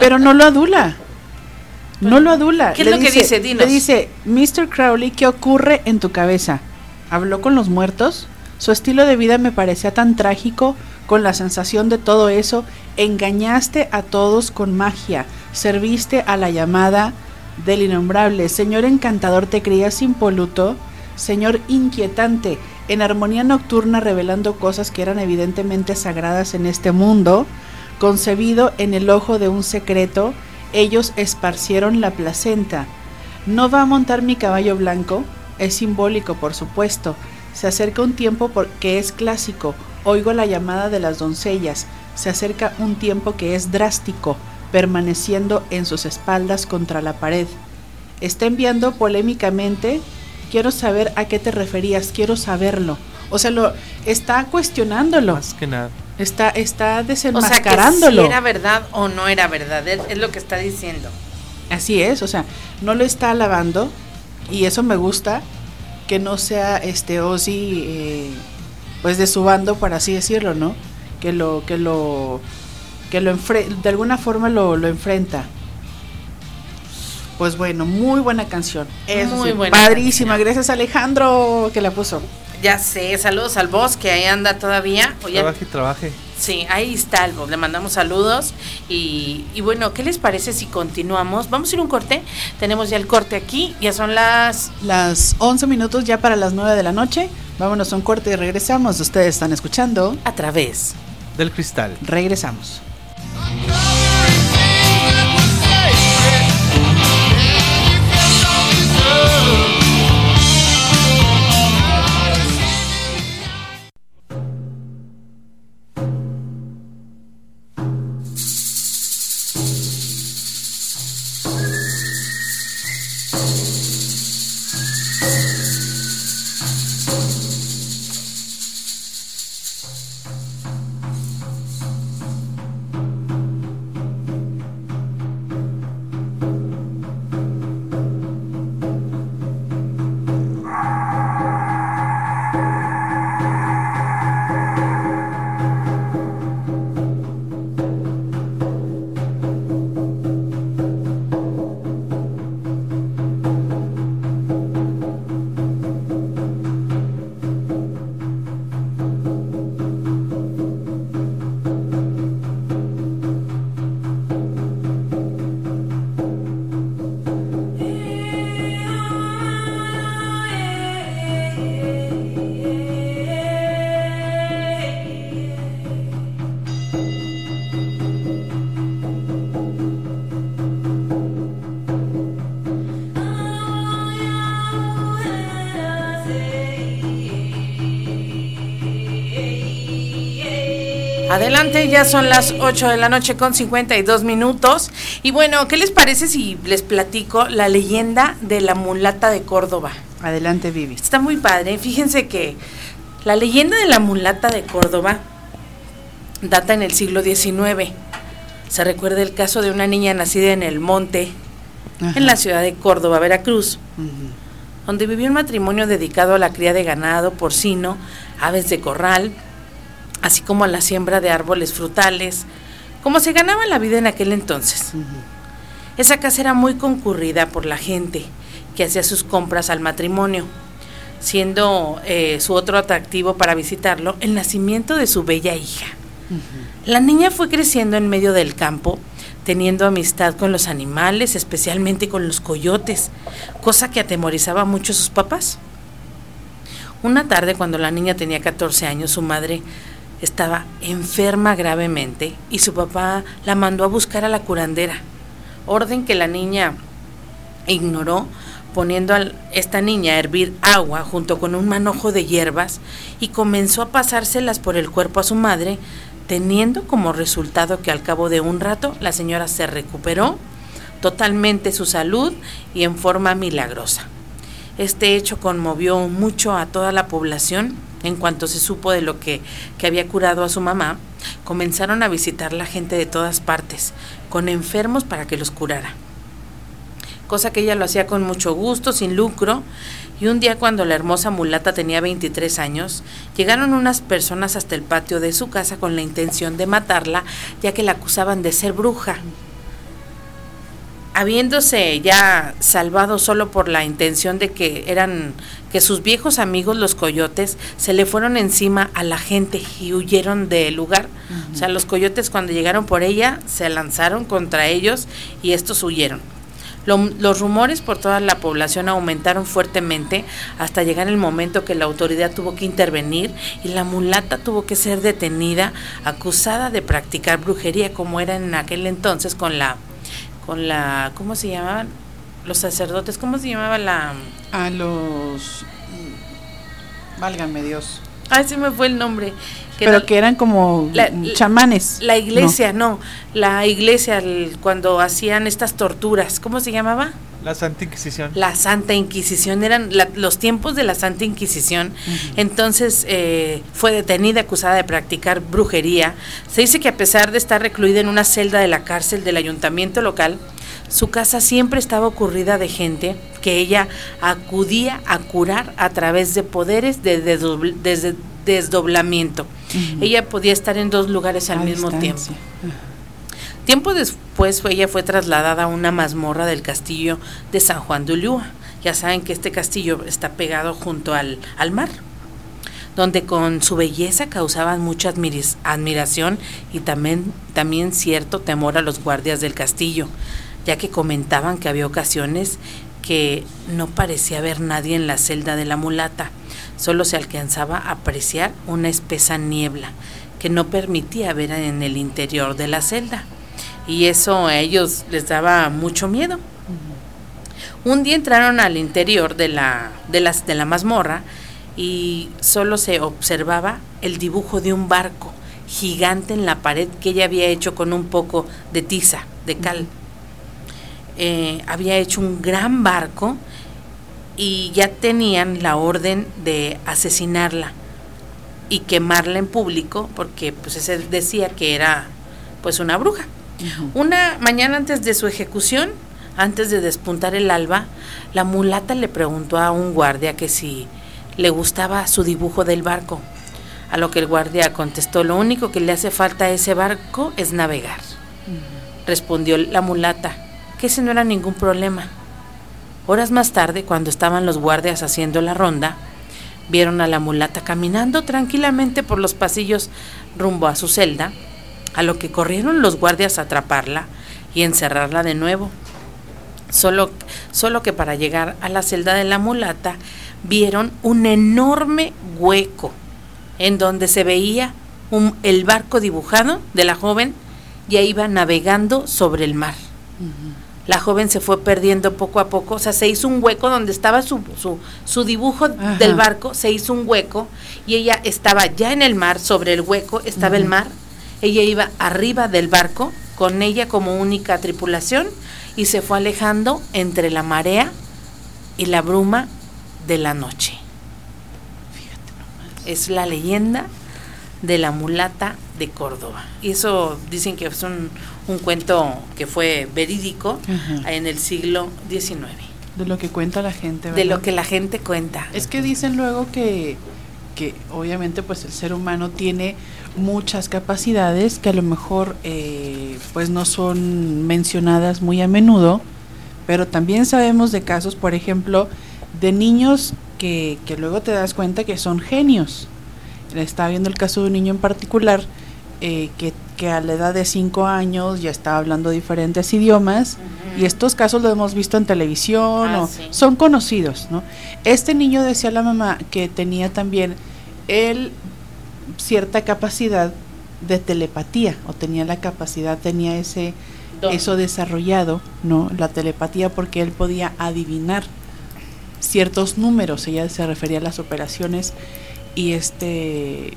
Pero no lo adula. No lo adula. ¿Qué es lo que dice? Dinos. Le dice, Mr. Crowley, ¿qué ocurre en tu cabeza? ¿Habló con los muertos? Su estilo de vida me parecía tan trágico, con la sensación de todo eso. Engañaste a todos con magia. Serviste a la llamada del innombrable. Señor encantador, te creías impoluto. Señor inquietante, en armonía nocturna revelando cosas que eran evidentemente sagradas en este mundo, concebido en el ojo de un secreto, ellos esparcieron la placenta. No va a montar mi caballo blanco, es simbólico por supuesto. Se acerca un tiempo que es clásico, oigo la llamada de las doncellas, se acerca un tiempo que es drástico, permaneciendo en sus espaldas contra la pared. Está enviando polémicamente, quiero saber a qué te referías, quiero saberlo. O sea, lo está cuestionándolo, Más que nada. está está o sea, que si desenmascarándolo. era verdad o no era verdad, es, es lo que está diciendo. Así es, o sea, no lo está alabando y eso me gusta que no sea este Ozzy eh, pues de su bando por así decirlo, ¿no? Que lo que lo que lo enfre- de alguna forma lo, lo enfrenta. Pues bueno, muy buena canción. Eso Muy sí, buena padrísima. canción. Gracias Alejandro que la puso. Ya sé, saludos al boss que ahí anda todavía. Oye, Trabaje y trabaje. Sí, ahí está el boss, le mandamos saludos y, y bueno, ¿qué les parece si continuamos? Vamos a ir a un corte, tenemos ya el corte aquí, ya son las... Las 11 minutos ya para las 9 de la noche. Vámonos a un corte y regresamos. Ustedes están escuchando. a través. Del cristal. Regresamos. No! Adelante, ya son las 8 de la noche con 52 minutos. Y bueno, ¿qué les parece si les platico la leyenda de la mulata de Córdoba? Adelante, Vivi. Está muy padre. Fíjense que la leyenda de la mulata de Córdoba data en el siglo XIX. Se recuerda el caso de una niña nacida en el monte, en la ciudad de Córdoba, Veracruz, donde vivió un matrimonio dedicado a la cría de ganado, porcino, aves de corral, así como a la siembra de árboles frutales, como se ganaba la vida en aquel entonces. Esa casa era muy concurrida por la gente que hacía sus compras al matrimonio, siendo eh, su otro atractivo para visitarlo el nacimiento de su bella hija. La niña fue creciendo en medio del campo, teniendo amistad con los animales, especialmente con los coyotes, cosa que atemorizaba mucho a sus papás. Una tarde, cuando la niña tenía 14 años, su madre estaba enferma gravemente y su papá la mandó a buscar a la curandera, orden que la niña ignoró, poniendo a esta niña a hervir agua junto con un manojo de hierbas y comenzó a pasárselas por el cuerpo a su madre, teniendo como resultado que al cabo de un rato la señora se recuperó totalmente su salud y en forma milagrosa. Este hecho conmovió mucho a toda la población. En cuanto se supo de lo que, que había curado a su mamá, comenzaron a visitar la gente de todas partes, con enfermos para que los curara. cosa que ella lo hacía con mucho gusto, sin lucro. Y un día cuando la hermosa mulata tenía 23 años, llegaron unas personas hasta el patio de su casa con la intención de matarla, ya que la acusaban de ser bruja. Habiéndose ya salvado solo por la intención de que eran que sus viejos amigos los coyotes se le fueron encima a la gente y huyeron del lugar. O sea, los coyotes cuando llegaron por ella se lanzaron contra ellos y estos huyeron. Lo- los rumores por toda la población aumentaron fuertemente hasta llegar el momento que la autoridad tuvo que intervenir y la mulata tuvo que ser detenida, acusada de practicar brujería como era en aquel entonces con la, con la, ¿cómo se llamaban? Los sacerdotes, ¿cómo se llamaba la? A los. mm, Válgame Dios. Ay, se me fue el nombre. Que Pero no- que eran como La- chamanes. La iglesia, no, la iglesia el- cuando hacían estas torturas, ¿cómo se llamaba? La Santa Inquisición. La Santa Inquisición, eran la- los tiempos de la Santa Inquisición. Entonces eh, fue detenida acusada de practicar brujería. Se dice que a pesar de estar recluida en una celda de la cárcel del ayuntamiento local, su casa siempre estaba ocurrida de gente que ella acudía a curar a través de poderes de desdobl- desde- desdoblamiento. Ella podía estar en dos lugares al A mismo tiempo. Tiempo después ella fue trasladada a una mazmorra del castillo de San Juan de Ulúa. Ya saben que este castillo está pegado junto al, al mar, donde con su belleza causaban mucha admiración y también, también cierto temor a los guardias del castillo, ya que comentaban que había ocasiones que no parecía haber nadie en la celda de la mulata, solo se alcanzaba a apreciar una espesa niebla que no permitía ver en el interior de la celda y eso a ellos les daba mucho miedo. Un día entraron al interior de la, de las, de la mazmorra y solo se observaba el dibujo de un barco gigante en la pared que ella había hecho con un poco de tiza, de cal. Eh, había hecho un gran barco y ya tenían la orden de asesinarla y quemarla en público porque pues ese decía que era pues una bruja. Una mañana antes de su ejecución, antes de despuntar el alba, la mulata le preguntó a un guardia que si le gustaba su dibujo del barco. A lo que el guardia contestó, lo único que le hace falta a ese barco es navegar. Respondió la mulata, que ese no era ningún problema. Horas más tarde, cuando estaban los guardias haciendo la ronda, vieron a la mulata caminando tranquilamente por los pasillos rumbo a su celda, a lo que corrieron los guardias a atraparla y encerrarla de nuevo. Solo, solo que para llegar a la celda de la mulata vieron un enorme hueco en donde se veía un- el barco dibujado de la joven ya iba navegando sobre el mar. La joven se fue perdiendo poco a poco, o sea, se hizo un hueco donde estaba su, su, su dibujo Ajá. del barco, se hizo un hueco y ella estaba ya en el mar, sobre el hueco estaba el mar, ella iba arriba del barco con ella como única tripulación y se fue alejando entre la marea y la bruma de la noche. Es la leyenda de la mulata de Córdoba. Y eso dicen que es un, un cuento que fue verídico Ajá. en el siglo XIX. De lo que cuenta la gente. De lo que la gente cuenta. Es que dicen luego que, que obviamente pues el ser humano tiene muchas capacidades que a lo mejor eh, pues no son mencionadas muy a menudo, pero también sabemos de casos, por ejemplo, de niños que, que luego te das cuenta que son genios. Estaba viendo el caso de un niño en particular eh, que, que a la edad de 5 años ya estaba hablando diferentes idiomas y estos casos los hemos visto en televisión Ah, o sí. son conocidos, ¿no? Este niño decía la mamá que tenía también él cierta capacidad de telepatía o tenía la capacidad, tenía ese Don. eso desarrollado, ¿no? La telepatía porque él podía adivinar ciertos números, ella se refería a las operaciones y este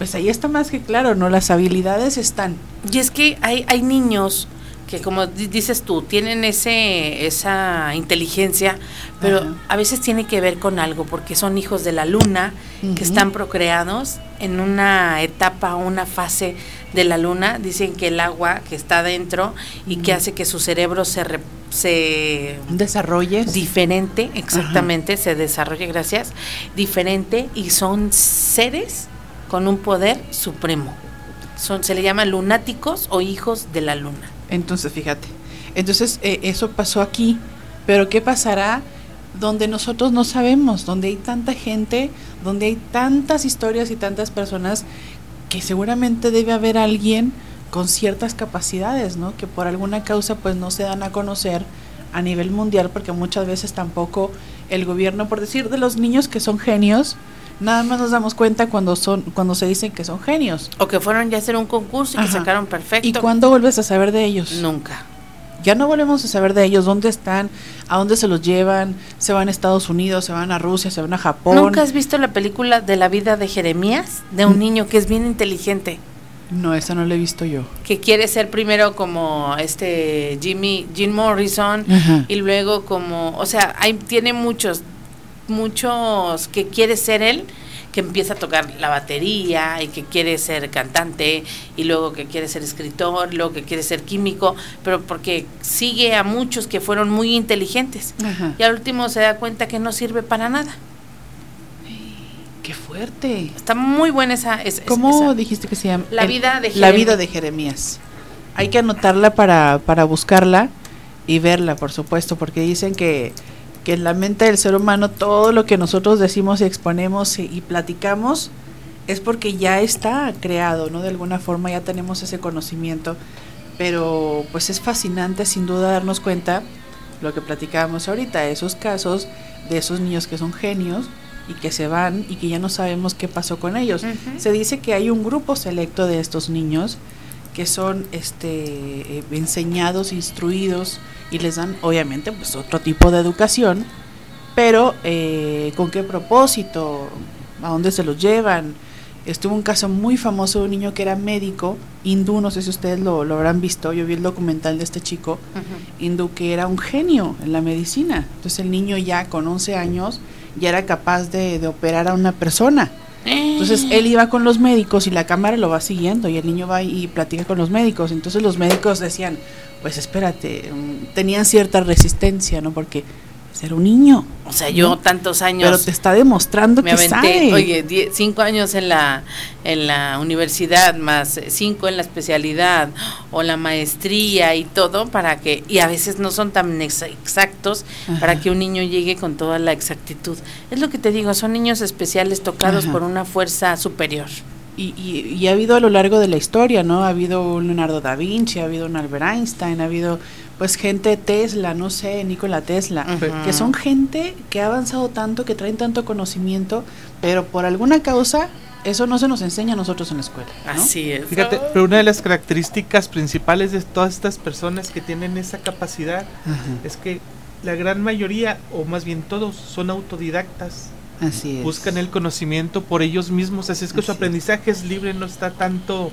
pues ahí está más que claro, ¿no? Las habilidades están. Y es que hay, hay niños que como di- dices tú, tienen ese esa inteligencia, pero Ajá. a veces tiene que ver con algo, porque son hijos de la luna, que están procreados en una etapa, una fase de la luna, dicen que el agua que está dentro y que hace que su cerebro se re- se Desarrolles. diferente, exactamente, se desarrolle, gracias, diferente y son seres con un poder supremo. Son, se le llama lunáticos o hijos de la luna. Entonces, fíjate. Entonces, eh, eso pasó aquí. Pero ¿qué pasará donde nosotros no sabemos? Donde hay tanta gente, donde hay tantas historias y tantas personas que seguramente debe haber alguien con ciertas capacidades, ¿no? Que por alguna causa pues no se dan a conocer a nivel mundial porque muchas veces tampoco el gobierno, por decir de los niños que son genios, nada más nos damos cuenta cuando son cuando se dicen que son genios. O que fueron ya a hacer un concurso y que sacaron perfecto. ¿Y cuándo vuelves a saber de ellos? Nunca. Ya no volvemos a saber de ellos, dónde están, a dónde se los llevan, se van a Estados Unidos, se van a Rusia, se van a Japón. ¿Nunca has visto la película de la vida de Jeremías? De un Mm. niño que es bien inteligente, No, esa no la he visto yo. que quiere ser primero como este Jimmy, Jim Morrison, Ajá. y luego como, o sea, hay, tiene muchos, muchos que quiere ser él, que empieza a tocar la batería y que quiere ser cantante y luego que quiere ser escritor, luego que quiere ser químico, pero porque sigue a muchos que fueron muy inteligentes Ajá. y al último se da cuenta que no sirve para nada. Qué fuerte. Está muy buena esa. esa- ¿Cómo esa- dijiste que se llama? La vida de La Jeremías. vida de Jeremías. Hay que anotarla para, para buscarla y verla, por supuesto, porque dicen que, que en la mente del ser humano todo lo que nosotros decimos y exponemos y, y platicamos es porque ya está creado, ¿no? De alguna forma ya tenemos ese conocimiento. Pero pues es fascinante sin duda darnos cuenta lo que platicábamos ahorita, esos casos de esos niños que son genios y que se van y que ya no sabemos qué pasó con ellos. Se dice que hay un grupo selecto de estos niños que son este eh, enseñados, instruidos y les dan obviamente pues otro tipo de educación, pero eh, con qué propósito, a dónde se los llevan. Estuvo un caso muy famoso de un niño que era médico, hindú, no sé si ustedes lo, lo habrán visto, yo vi el documental de este chico, Ujú. hindú que era un genio en la medicina. Entonces el niño ya con 11 años ya era capaz de, de operar a una persona. Entonces él iba con los médicos y la cámara lo va siguiendo y el niño va y platica con los médicos. Entonces los médicos decían, pues espérate, mm, tenían cierta resistencia, ¿no? Porque era un niño. O sea, yo tantos años. Pero te está demostrando me que aventé, sabe. oye, die- cinco años en la en la universidad más eh, cinco en la especialidad o la maestría y todo para que y a veces no son tan ex- exactos para que un niño llegue con toda la exactitud. Es lo que te digo, son niños especiales tocados Ajá. por una fuerza superior. Y, y- y ha habido a lo largo de la historia, ¿no? Ha habido un Leonardo da Vinci, ha habido un Albert Einstein, ha habido pues gente Tesla, no sé, Nikola Tesla, que son gente que ha avanzado tanto, que traen tanto conocimiento, pero por alguna causa eso no se nos enseña a nosotros en la escuela. ¿no? Así es. Fíjate, pero una de las características principales de todas estas personas que tienen esa capacidad es que la gran mayoría, o más bien todos, son autodidactas. así es. Buscan el conocimiento por ellos mismos, así es que Así su es. aprendizaje es libre, no está tanto,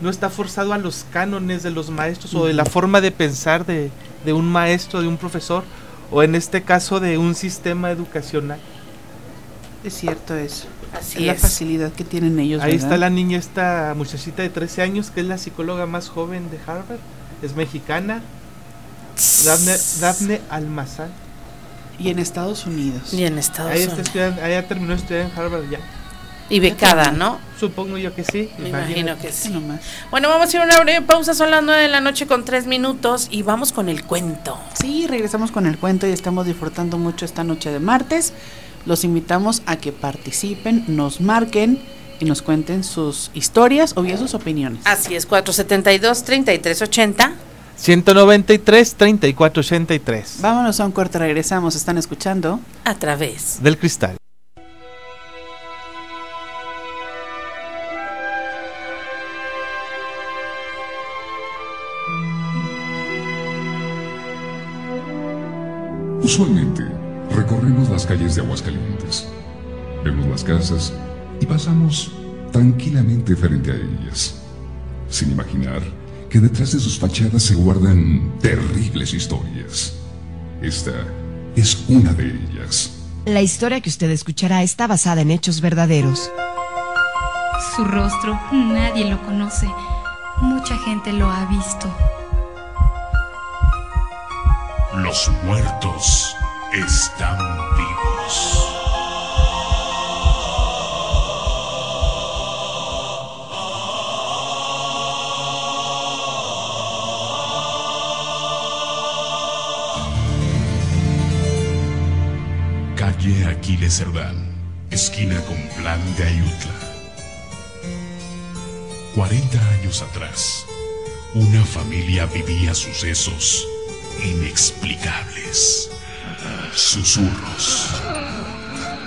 no está forzado a los cánones de los maestros o de la forma de pensar de, de un maestro, de un profesor, o en este caso de un sistema educacional. Es cierto eso. Así es la facilidad que tienen ellos. Ahí está la niña, esta muchachita de 13 años, que es la psicóloga más joven de Harvard, es mexicana, Daphne, Daphne Almazán. Y en Estados Unidos. Y en Estados Ahí está Unidos. estudiando, ahí ya terminó de estudiar en Harvard ya. Y becada, ¿no? Supongo yo que sí. Me imagino que sí. Nomás. Bueno, vamos a hacer una breve pausa, son las 9 de la noche con 3 minutos y vamos con el cuento. Sí, regresamos con el cuento y estamos disfrutando mucho esta noche de martes. Los invitamos a que participen, nos marquen y nos cuenten sus historias o bien sus opiniones. Así es, 472-3380. 193 34 83 Vámonos a un corte, regresamos. Están escuchando. a través. del cristal. Usualmente, recorremos las calles de Aguascalientes. Vemos las casas y pasamos tranquilamente frente a ellas, sin imaginar que detrás de sus fachadas se guardan terribles historias. Esta es una de ellas. La historia que usted escuchará está basada en hechos verdaderos. Su rostro nadie lo conoce. Mucha gente lo ha visto. Los muertos están vivos. Calle Aquiles Cerdán, esquina con plan de Ayutla. 40 años atrás, una familia vivía sucesos inexplicables. Susurros,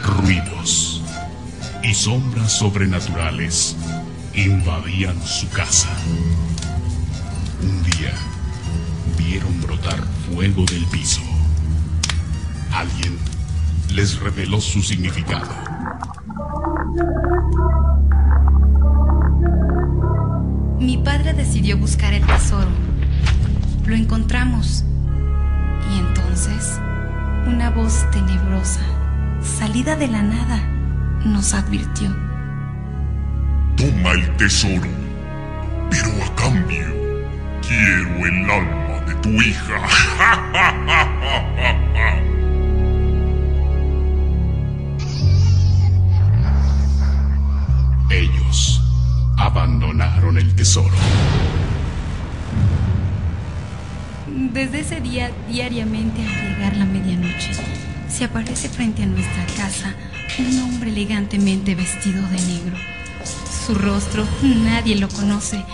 ruidos y sombras sobrenaturales invadían su casa. Un día vieron brotar fuego del piso. Alguien les reveló su significado. Mi padre decidió buscar el tesoro. Lo encontramos. Entonces, una voz tenebrosa, salida de la nada, nos advirtió. Toma el tesoro, pero a cambio quiero el alma de tu hija. [LAUGHS] Ellos abandonaron el tesoro. Desde ese día, diariamente al llegar la medianoche, se aparece frente a nuestra casa un hombre elegantemente vestido de negro. Su rostro nadie lo conoce.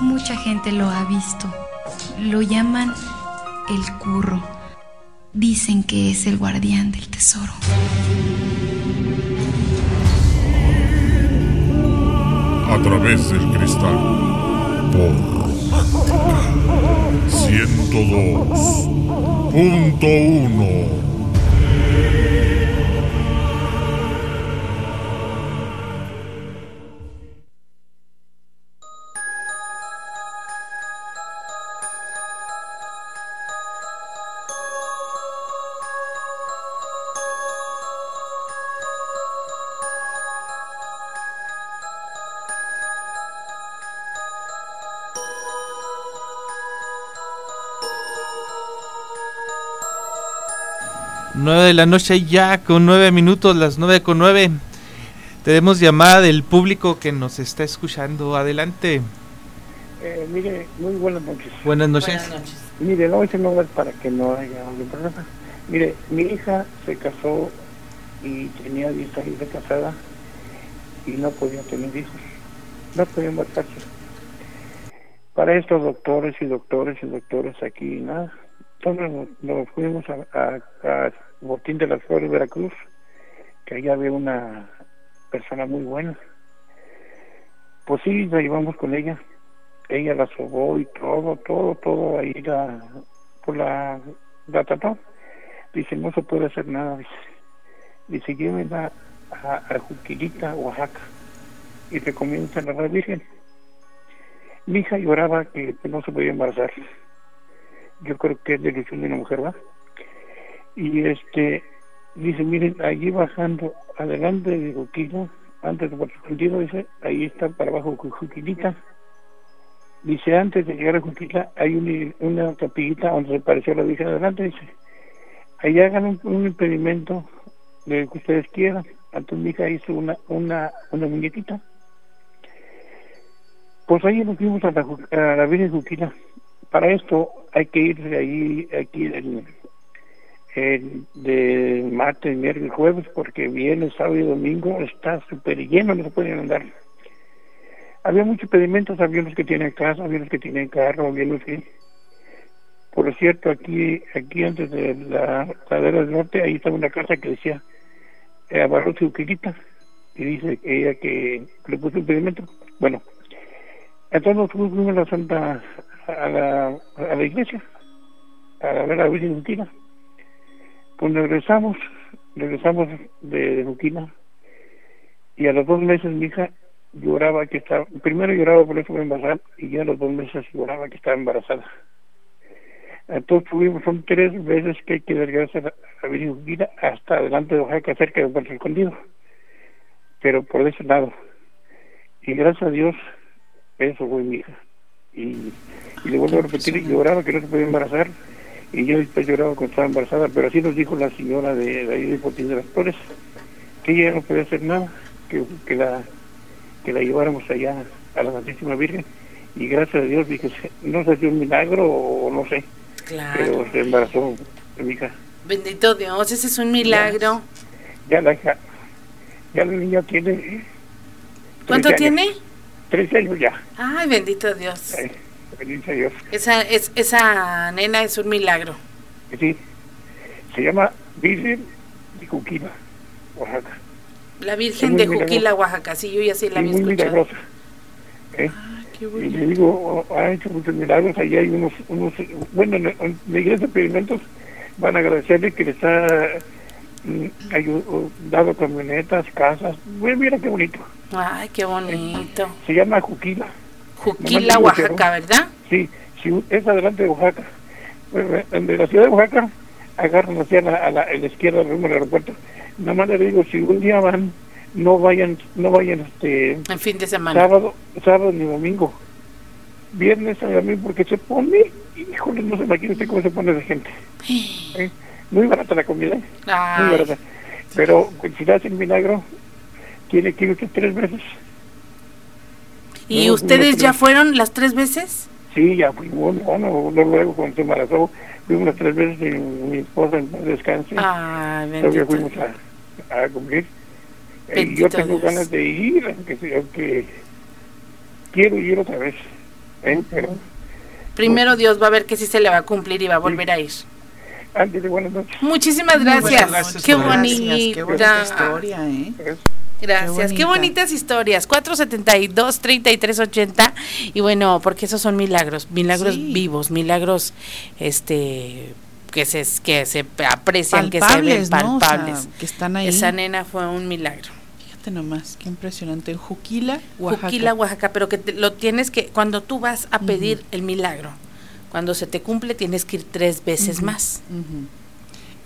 Mucha gente lo ha visto. Lo llaman el curro. Dicen que es el guardián del tesoro. A través del cristal. Por 102.1. Nueve de la noche ya con nueve minutos, las nueve con nueve. Tenemos llamada del público que nos está escuchando. Adelante. Eh, mire, muy buenas noches. Buenas noches. Buenas noches. Mire, no voy a nombres para que no haya algún problema. Mire, mi hija se casó y tenía 10 años de casada y no podía tener hijos. No podía embarcarse. Para estos doctores y doctores y doctores aquí, nada. Entonces nos, nos fuimos a, a, a Botín de las Flores, Veracruz, que allá había una persona muy buena. Pues sí, la llevamos con ella. Ella la sobó y todo, todo, todo ahí la, pues la, la trató. Dice, no se puede hacer nada, dice. Dice, llévenla a, a Juquilita, Oaxaca, y le comienzan a la Virgen. Mi hija lloraba que no se podía embarazar. Yo creo que es delusión de una mujer, ¿va? Y este, dice, miren, allí bajando, adelante de Juquila, antes de Puerto Escondido, dice, ahí está para abajo Juquilita. Dice, antes de llegar a Juquila hay una, una capillita donde se pareció a la Virgen adelante, dice, ahí hagan un, un impedimento de que ustedes quieran. Entonces mi hija hizo una, una, una muñequita. Pues ahí nos fuimos a la, a la Virgen Juquila. Para esto hay que ir de ahí, aquí el, el de martes, miércoles, jueves, porque viernes, sábado y domingo está súper lleno, no se pueden andar. Había muchos pedimentos, había unos que tienen casa, había unos que tienen carro, había unos que... Por cierto, aquí aquí antes de la ladera del norte, ahí estaba una casa que decía eh, Barros y Uquilita, y dice ella que le puso un pedimento. Bueno, entonces nos fuimos a la Santa, a la, a la iglesia, a ver a la Virgen Juquina. Pues regresamos, regresamos de, de Juquina, y a los dos meses mi hija lloraba que estaba, primero lloraba por eso me embarazada y ya a los dos meses lloraba que estaba embarazada. Entonces tuvimos, son tres veces que hay que dar gracias a Virgen Juquila hasta adelante de Oaxaca, cerca de Puerto Escondido, pero por ese lado. Y gracias a Dios, eso fue mi hija. Y, y le vuelvo a repetir, lloraba que no se podía embarazar, y yo después lloraba cuando estaba embarazada, pero así nos dijo la señora de, de ahí de Fortín de las Flores, que ella no podía hacer nada, que, que la que la lleváramos allá a la Santísima Virgen, y gracias a Dios dije, no sé si un milagro o no sé, Claro. pero se embarazó mi hija. Bendito Dios, ese es un milagro. Ya la hija, ya la niña tiene... ¿Cuánto 13 años. tiene? 13 años ya, Ay, bendito Dios. eh, bendito Dios. Esa, es, esa nena es un milagro. Sí, se llama Virgen de Juquila, Oaxaca. La Virgen de milagrosa. Juquila, Oaxaca. Sí, yo ya sí la había muy escuchado. milagrosa. ¿eh? y le digo, oh, ha hecho muchos milagros. Allí hay unos, unos bueno, en la iglesia de experimentos van a agradecerle que les ha mm, ayu- oh, dado camionetas, casas. Bueno, mira qué bonito. Ay, qué bonito. Se llama Juquila. Juquila, Oaxaca, ¿verdad? Sí, si es adelante de Oaxaca. De la ciudad de Oaxaca, agarran hacia la, a la, a la izquierda rumbo al aeropuerto. Nada más le digo, si un día van, no vayan, no vayan este En fin de semana. sábado, sábado ni domingo. Viernes domingo porque se pone, híjole, no se imagina usted cómo se pone de gente. [SIGHS] ¿eh? Muy barata la comida, ¿eh? muy barata. Pero pues, si le hacen milagro, tiene que ir usted tres veces. ¿Y No, ustedes no, ya no. fueron las tres veces? Sí, ya fuimos, bueno, luego, luego cuando se embarazó, fuimos las tres veces y mi esposa en Luego ya bendito. fuimos a, a comer. Eh, yo tengo Dios. ganas de ir, aunque, aunque quiero ir otra vez. ¿eh? Pero Primero Dios va a ver que sí se le va a cumplir y va a volver a ir. antes de buenas noches. Muchísimas gracias. buenas gracias, bonita. Qué bonita historia, ¿eh? Gracias, Qué qué, bonita. bonitas historias. 472 3380 y bueno, porque esos son milagros, milagros Sí. vivos, milagros este que se que se aprecian, que se ven Palpables, ¿no? O sea, palpables. que están ahí. Esa nena fue un milagro. Fíjate nomás, qué impresionante. En Juquila, Oaxaca. Juquila, Oaxaca, pero que te- lo tienes que cuando tú vas a pedir el milagro, cuando se te cumple tienes que ir tres veces más. ¿Y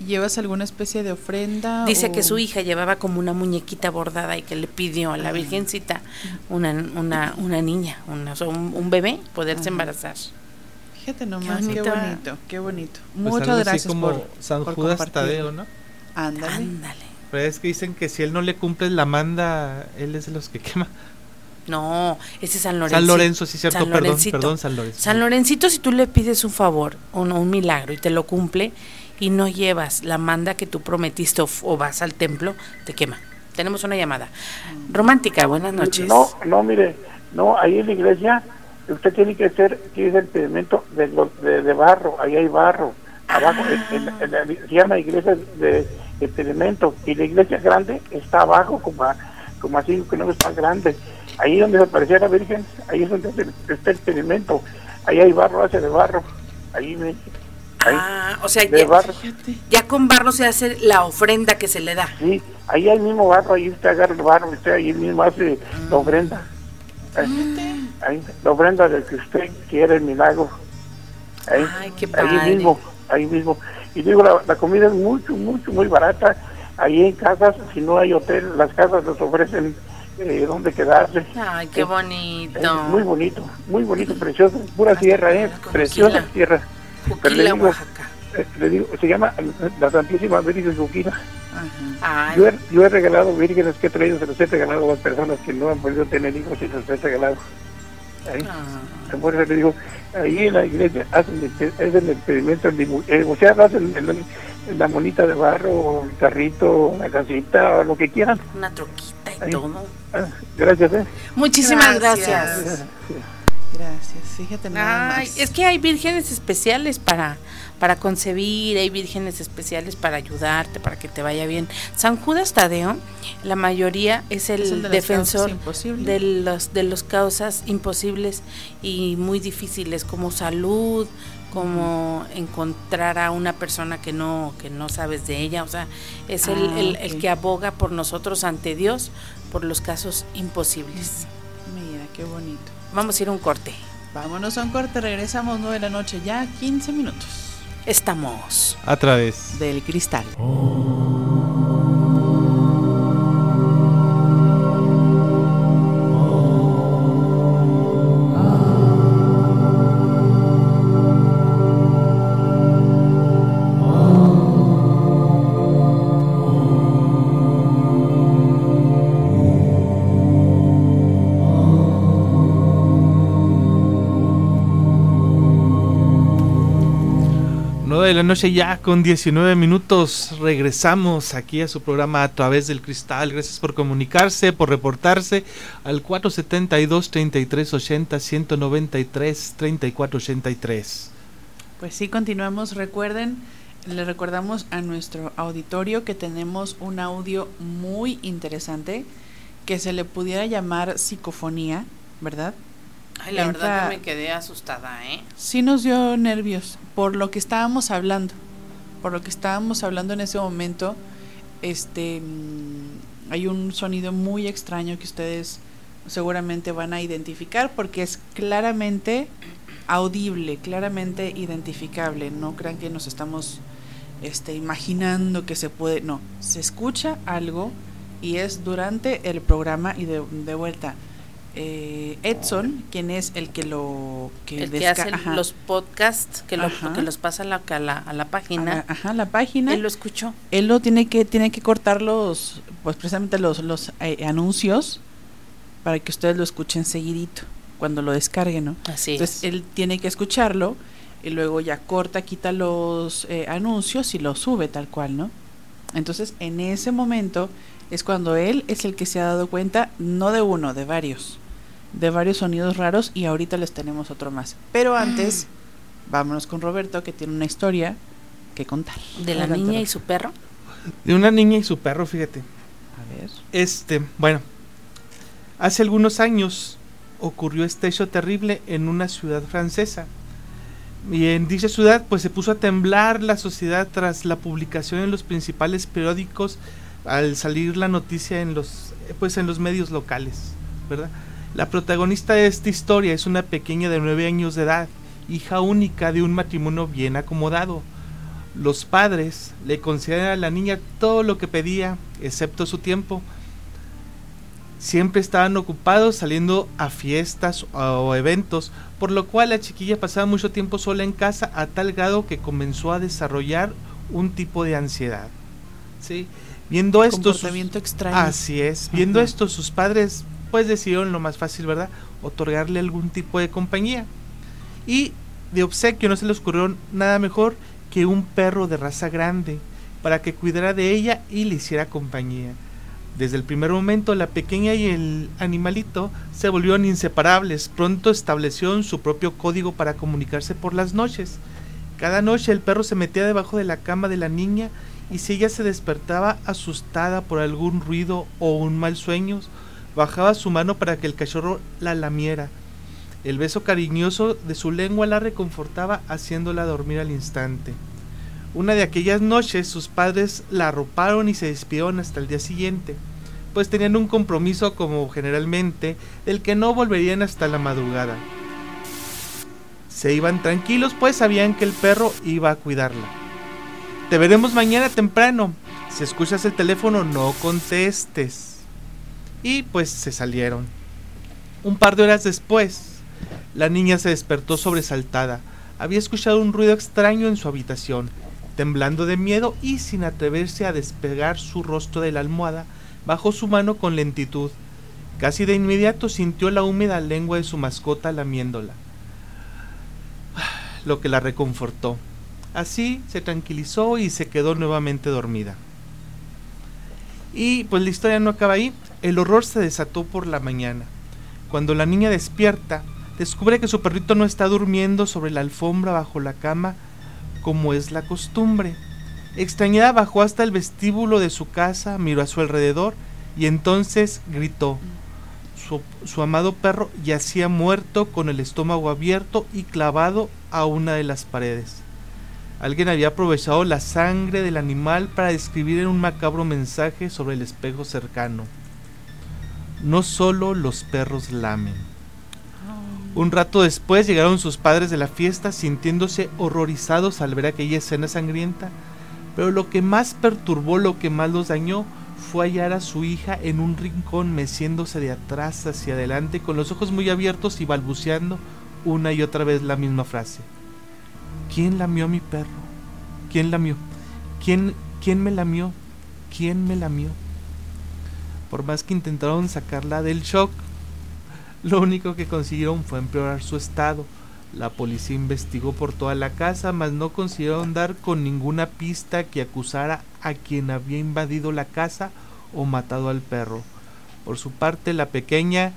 ¿Llevas alguna especie de ofrenda? Dice o- que su hija llevaba como una muñequita bordada y que le pidió a la Virgencita una, una, una niña, una, un, un bebé, poderse Ajá. embarazar. Fíjate nomás, qué, bonita. bonito, qué bonito. Pues Muchas algo así gracias como por, San por Judas compartir. Tadeo, ¿no? Ándale. Ándale. Pero es que dicen que si él no le cumple la manda, él es de los que quema. No, ese es San Lorenzo. San Lorenzo, sí, cierto, San perdón, Lorencito. perdón, San Lorenzo. San Lorencito, si tú le pides un favor no, un milagro y te lo cumple y no llevas la manda que tú prometiste o, vas al templo, te quema. Tenemos una llamada. Romántica, buenas noches. No, no, mire, no, ahí en la iglesia usted tiene que hacer, tiene el pedimento de, de, de barro, ahí hay barro, abajo, en- en- en se llama iglesia de, de pedimento, y la iglesia grande está abajo, como a, como a cinco kilómetros más grande, ahí donde aparecía la Virgen, ahí es donde está el pedimento, ahí hay barro, hace de barro, ahí me, ahí, Ah, o sea, ya, barro. ya con barro se hace la ofrenda que se le da. Sí, ahí hay mismo barro, ahí usted agarra el barro, usted ahí mismo hace la ofrenda. Ahí, ahí, la ofrenda de que usted quiere el milagro. Ahí, Ay, qué ahí padre. mismo, ahí mismo. Y digo, la, la comida es mucho, mucho, muy barata. Ahí en casas, si no hay hotel, las casas les ofrecen eh, dónde quedarse. Ay, qué bonito. Es muy bonito, muy bonito, precioso, pura tierra, eh, preciosa tierra. Digo, Oaxaca. eh, le digo, se llama la Santísima Virgen de Juquila. Ay, Yo he, yo he regalado vírgenes que he traído, se los he regalado a las personas que no han podido tener hijos y se los he regalado. Ahí. Ah. Por eso le digo, ahí en la iglesia hacen el, hacen el dibu- eh, o sea, hacen el- el- la monita de barro, el carrito, la casita, o lo que quieran. una troquita y Ahí. todo. Ah, gracias, ¿eh? Muchísimas Gracias. gracias. Gracias, fíjate nada Ay, más. es que hay vírgenes especiales para, para concebir, hay vírgenes especiales para ayudarte, para que te vaya bien. San Judas Tadeo, la mayoría es el, Es el de las defensor de los de los causas imposibles y muy difíciles como salud, como encontrar a una persona que no que no sabes de ella, o sea, es el, Ah, el- que aboga por nosotros ante Dios por los casos imposibles. Qué bonito. Vamos a ir a un corte. Vámonos a un corte, regresamos 9 de la noche, ya 15 minutos. Estamos A través. Del cristal. Nueve noche ya con 19 minutos. Regresamos aquí a su programa a través del cristal. Gracias por comunicarse, por reportarse al 472-3380, 193-3483. Pues sí, continuamos. Recuerden, le recordamos a nuestro auditorio que tenemos un audio muy interesante que se le pudiera llamar psicofonía, ¿verdad? Ay, la verdad que me quedé asustada, ¿eh? Sí nos dio nervios por lo que estábamos hablando, por lo que estábamos hablando en ese momento. Este, mm, hay un sonido muy extraño que ustedes seguramente van a identificar porque es claramente audible, claramente identificable. No crean que nos estamos este, imaginando que se puede, no, se escucha algo y es durante el programa y de, de vuelta. Eh, Edson, quien es el que lo que El que hace ajá. los podcasts, que, lo, que los pasa a la, a la, a la página. A la- ajá, la página. Él lo escuchó. Él lo tiene que tiene que cortar los pues precisamente los los eh, anuncios para que ustedes lo escuchen seguidito cuando lo descarguen, ¿no? Así Entonces es. él tiene que escucharlo y luego ya corta, quita los eh, anuncios y lo sube tal cual, ¿no? Entonces en ese momento es cuando él es el que se ha dado cuenta, no de uno, de varios, de varios sonidos raros y ahorita les tenemos otro más. Pero antes, vámonos con Roberto que tiene una historia que contar. De la Adelante, niña y su perro. De una niña y su perro, fíjate. A ver. Este, bueno, hace algunos años ocurrió este hecho terrible en una ciudad francesa. Y en dicha ciudad pues se puso a temblar la sociedad tras la publicación en los principales periódicos al salir la noticia en los pues en los medios locales, ¿verdad? La protagonista de esta historia es una pequeña de nueve años de edad, hija única de un matrimonio bien acomodado. Los padres le conceden a la niña todo lo que pedía, excepto su tiempo. Siempre estaban ocupados saliendo a fiestas o eventos, por lo cual la chiquilla pasaba mucho tiempo sola en casa a tal grado que comenzó a desarrollar un tipo de ansiedad. ¿sí? Viendo esto, sus- Comportamiento extraño. Así es. Viendo Ajá. esto, sus padres pues decidieron lo más fácil, ¿verdad? Otorgarle algún tipo de compañía. Y de obsequio no se les ocurrió nada mejor que un perro de raza grande para que cuidara de ella y le hiciera compañía. Desde el primer momento la pequeña y el animalito se volvieron inseparables. Pronto establecieron su propio código para comunicarse por las noches. Cada noche el perro se metía debajo de la cama de la niña y si ella se despertaba asustada por algún ruido o un mal sueño, bajaba su mano para que el cachorro la lamiera. El beso cariñoso de su lengua la reconfortaba haciéndola dormir al instante. Una de aquellas noches sus padres la arroparon y se despidieron hasta el día siguiente, pues tenían un compromiso como generalmente del que no volverían hasta la madrugada. Se iban tranquilos pues sabían que el perro iba a cuidarla. Te veremos mañana temprano. Si escuchas el teléfono no contestes. Y pues se salieron. Un par de horas después, la niña se despertó sobresaltada. Había escuchado un ruido extraño en su habitación. Temblando de miedo y sin atreverse a despegar su rostro de la almohada, bajó su mano con lentitud. Casi de inmediato sintió la húmeda lengua de su mascota lamiéndola, lo que la reconfortó. Así se tranquilizó y se quedó nuevamente dormida. Y pues la historia no acaba ahí. El horror se desató por la mañana. Cuando la niña despierta, descubre que su perrito no está durmiendo sobre la alfombra bajo la cama como es la costumbre. Extrañada bajó hasta el vestíbulo de su casa, miró a su alrededor y entonces gritó. Su, amado perro yacía muerto con el estómago abierto y clavado a una de las paredes. Alguien había aprovechado la sangre del animal para escribir en un macabro mensaje sobre el espejo cercano. No solo los perros lamen. Un rato después llegaron sus padres de la fiesta sintiéndose horrorizados al ver aquella escena sangrienta. Pero lo que más perturbó, lo que más los dañó, fue hallar a su hija en un rincón meciéndose de atrás hacia adelante con los ojos muy abiertos y balbuceando una y otra vez la misma frase. ¿Quién lamió a mi perro? ¿Quién lamió? ¿Quién, quién me lamió? ¿Quién me lamió? Por más que intentaron sacarla del shock, lo único que consiguieron fue empeorar su estado. La policía investigó por toda la casa, mas no consiguieron dar con ninguna pista que acusara a quien había invadido la casa o matado al perro. Por su parte, la pequeña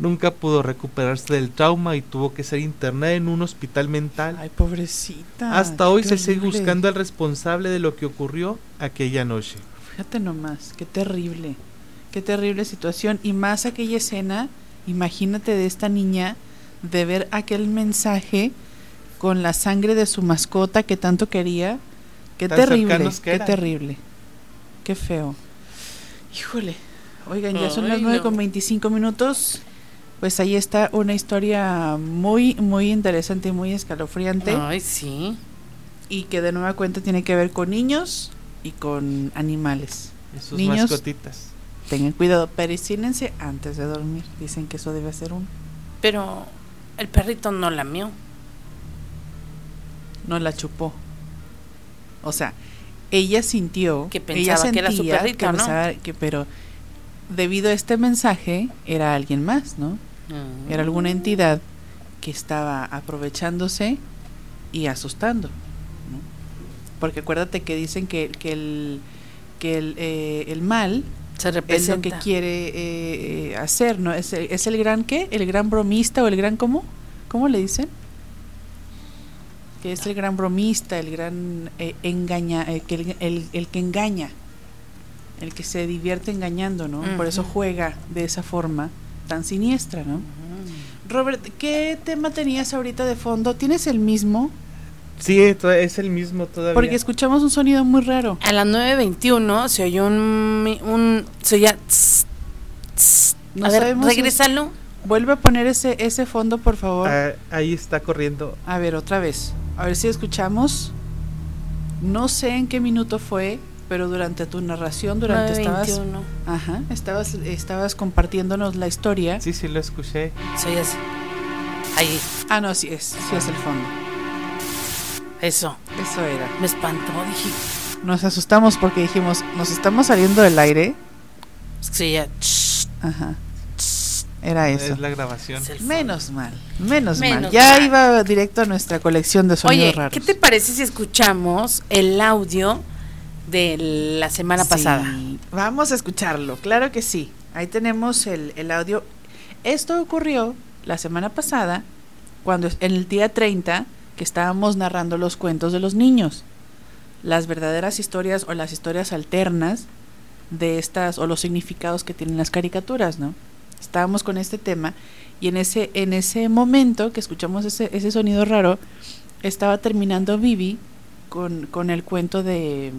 nunca pudo recuperarse del trauma y tuvo que ser internada en un hospital mental. Ay, pobrecita. Hasta hoy se sigue buscando al responsable de lo que ocurrió aquella noche. Fíjate nomás, qué terrible. Qué terrible situación. Y más aquella escena, imagínate de esta niña de ver aquel mensaje con la sangre de su mascota que tanto quería. Qué Tan terrible, qué terrible. Qué feo. Híjole. Oigan, ya son las Ay, 9 no. con 25 minutos. Pues ahí está una historia muy, muy interesante y muy escalofriante. Ay, sí. Y que de nueva cuenta tiene que ver con niños y con animales. Y sus Niños, mascotitas. tengan cuidado, pericínense antes de dormir. Dicen que eso debe ser uno. Pero el perrito no lamió. No la chupó. O sea, ella sintió Que ella pensaba que era su perrito, que ¿no? pensaba que- pero debido a este mensaje era alguien más, ¿no? Era alguna entidad que estaba aprovechándose y asustando. ¿no? Porque acuérdate que dicen que, que el que el, eh, el mal Se es lo que quiere eh, eh, hacer, ¿no? Es el, es el gran qué, el gran bromista o el gran cómo, ¿cómo le dicen? Que es el gran bromista, el gran eh, engaña, eh, que el, el- el que engaña, el que se divierte engañando, ¿no? Por eso juega de esa forma tan siniestra, ¿no? Robert, ¿qué tema tenías ahorita de fondo? ¿Tienes el mismo? Sí, es el mismo todavía. Porque escuchamos un sonido muy raro. A las 9.21 se oyó un... un se oía... tss, tss. No a ver, sabemos si- regrésalo. Vuelve a poner ese, ese fondo, por favor. Ah, ahí está corriendo. A ver, otra vez. A ver si escuchamos. No sé en qué minuto fue, pero durante tu narración, durante estabas, 9.21. ajá, estabas, estabas compartiéndonos la historia. Sí, sí, lo escuché. Se oye así. Ahí, Ah, no, sí es, sí es el fondo. eso. Eso era. Me espantó, dije... Nos asustamos porque dijimos, nos estamos saliendo del aire. Se oía... tss, Ajá. Era eso. Es la grabación. es. Menos mal, menos, mal. Ya mal. iba directo a nuestra colección de sonidos Oye, raros. ¿qué te parece si escuchamos el audio de la semana Sí, pasada? Vamos a escucharlo, claro que sí. Ahí tenemos el, el audio. Esto ocurrió la semana pasada, cuando en el día 30, que estábamos narrando los cuentos de los niños. Las verdaderas historias o las historias alternas de estas, o los significados que tienen las caricaturas, ¿no? Estábamos con este tema y en ese, en ese momento que escuchamos ese, ese sonido raro, estaba terminando Vivi con, con el cuento de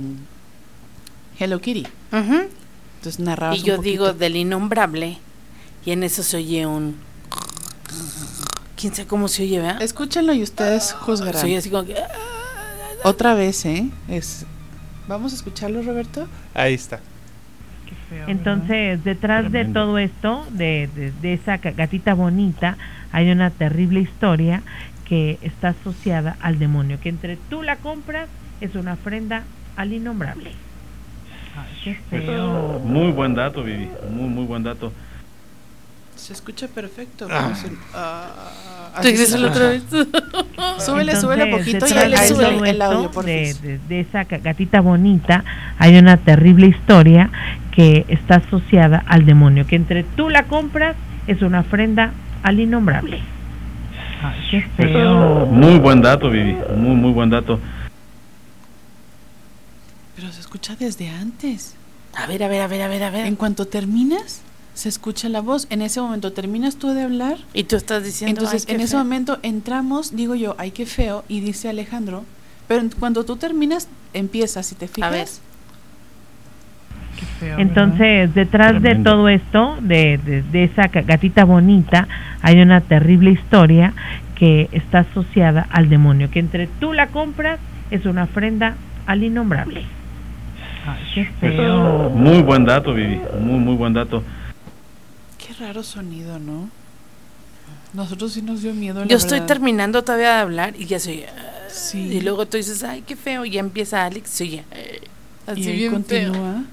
Hello Kitty. Ujú. Entonces narrabas Y yo digo del innombrable. Y en eso se oye un. ¿Quién sabe cómo se oye, verdad? Escúchenlo y ustedes juzgarán. Se oye así como que. Otra vez, ¿eh? Es... ¿Vamos a escucharlo, Roberto? Ahí está. Entonces, detrás de todo esto, de, de- de esa gatita bonita, hay una terrible historia que está asociada al demonio, que entre tú la compras es una ofrenda al innombrable. Ay, qué feo. Muy buen dato, Vivi. Muy, muy buen dato. Se escucha perfecto. Ah. Ah, Regrésalo se- otra vez. Súbele, súbele poquito y ahí súbele el, el audio, por de, de- de esa gatita bonita, hay una terrible historia que está asociada al demonio, que entre tú la compras es una ofrenda al innombrable. Ay, qué feo. Muy buen dato, Vivi. Muy, muy buen dato. Pero se escucha desde antes. A ver, a ver, a ver, a ver, a ver. En cuanto terminas, se escucha la voz. En ese momento terminas tú de hablar. Y tú estás diciendo. Entonces, ay, qué en ese feo. momento entramos, digo yo, ay, qué feo, y dice Alejandro, pero en- cuando tú terminas, empiezas, si te fijas. ver. feo, Entonces, detrás de todo esto, de, de- de esa gatita bonita, hay una terrible historia que está asociada al demonio, que entre tú la compras es una ofrenda al innombrable. Ay, qué feo. Muy buen dato, Vivi. Muy, muy buen dato. Qué raro sonido, ¿no? Nosotros sí nos dio miedo. la Yo estoy verdad. terminando todavía de hablar y ya se oye. ah, Sí. Y luego tú dices, ay, qué feo. Y ya empieza Alex, se oye. eh, Así y ahí bien continúa.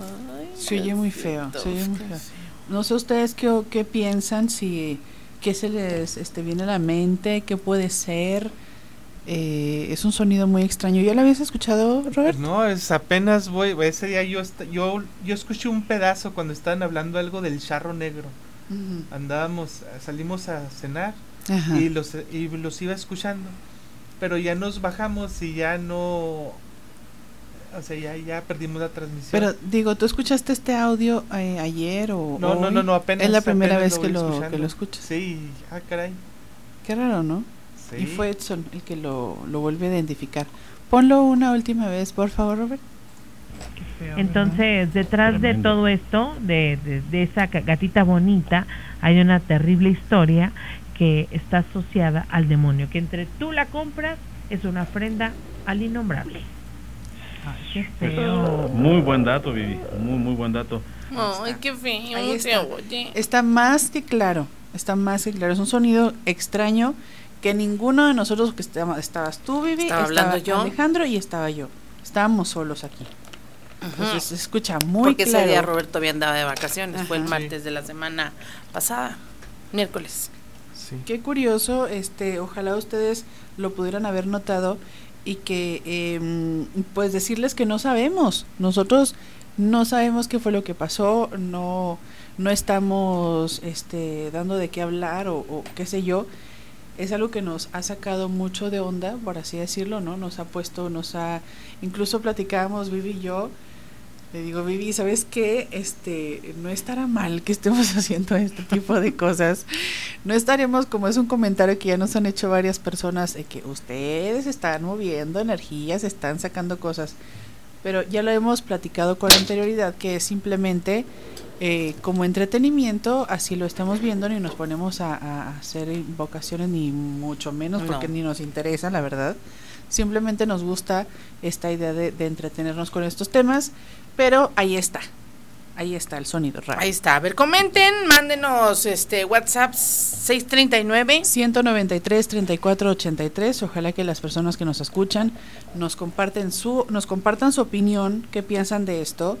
Ay, Se oye muy feo. Se oye muy feo. No sé ustedes qué, qué piensan, si qué se les este, viene a la mente, qué puede ser. Eh, es un sonido muy extraño. ¿Ya lo habías escuchado, Robert? No, es apenas voy, ese día yo, yo, yo escuché un pedazo cuando estaban hablando algo del charro negro. Andábamos, salimos a cenar Ajá. y los, y los iba escuchando. Pero ya nos bajamos y ya no, o sea, ya, ya perdimos la transmisión. Pero digo, ¿tú escuchaste este audio eh, ayer o no, no, hoy? no, no, apenas. Es la primera vez que lo, que lo escuchas. Sí, ah, caray. Qué raro, ¿no? Sí. Y fue Edson el que lo, lo vuelve a identificar. Ponlo una última vez, por favor, Robert. Entonces, detrás de Tremendo. todo esto, de, de- de esa gatita bonita, hay una terrible historia que está asociada al demonio, que entre tú la compras es una ofrenda al innombrable. Ay, qué feo. Muy buen dato, Vivi. Muy, muy buen dato. Ay, qué feo. Está. Está más que claro, está más que claro. Es un sonido extraño que ninguno de nosotros, que estaba- estabas tú, Vivi, Estaba hablando yo. Alejandro y estaba yo. Estábamos solos aquí. Entonces se escucha muy Porque claro. ese día Roberto todavía andaba de vacaciones. Fue el martes de la semana pasada. Miércoles. Sí. Qué curioso, este, ojalá ustedes lo pudieran haber notado y que, em, pues decirles que no sabemos. Nosotros no sabemos qué fue lo que pasó, no, no estamos, este, dando de qué hablar o, o qué sé yo. Es algo que nos ha sacado mucho de onda, por así decirlo, ¿no? Nos ha puesto, nos ha, incluso platicábamos Vivi y yo. Le digo, Vivi, ¿sabes qué? Este, no estará mal que estemos [LAUGHS] haciendo este tipo de cosas. No estaremos, como es un comentario que ya nos han hecho varias personas, que ustedes están moviendo energías, están sacando cosas. Pero ya lo hemos platicado con anterioridad, que es simplemente eh, como entretenimiento, así lo estamos viendo, ni nos ponemos a, a hacer invocaciones, ni mucho menos, porque No. ni nos interesa, la verdad. Simplemente nos gusta esta idea de, de entretenernos con estos temas, pero ahí está, ahí está el sonido raro. Ahí está. A ver, comenten, mándenos este WhatsApp 639. 193 34 83 ojalá que las personas que nos escuchan nos comparten su nos compartan su opinión qué piensan de esto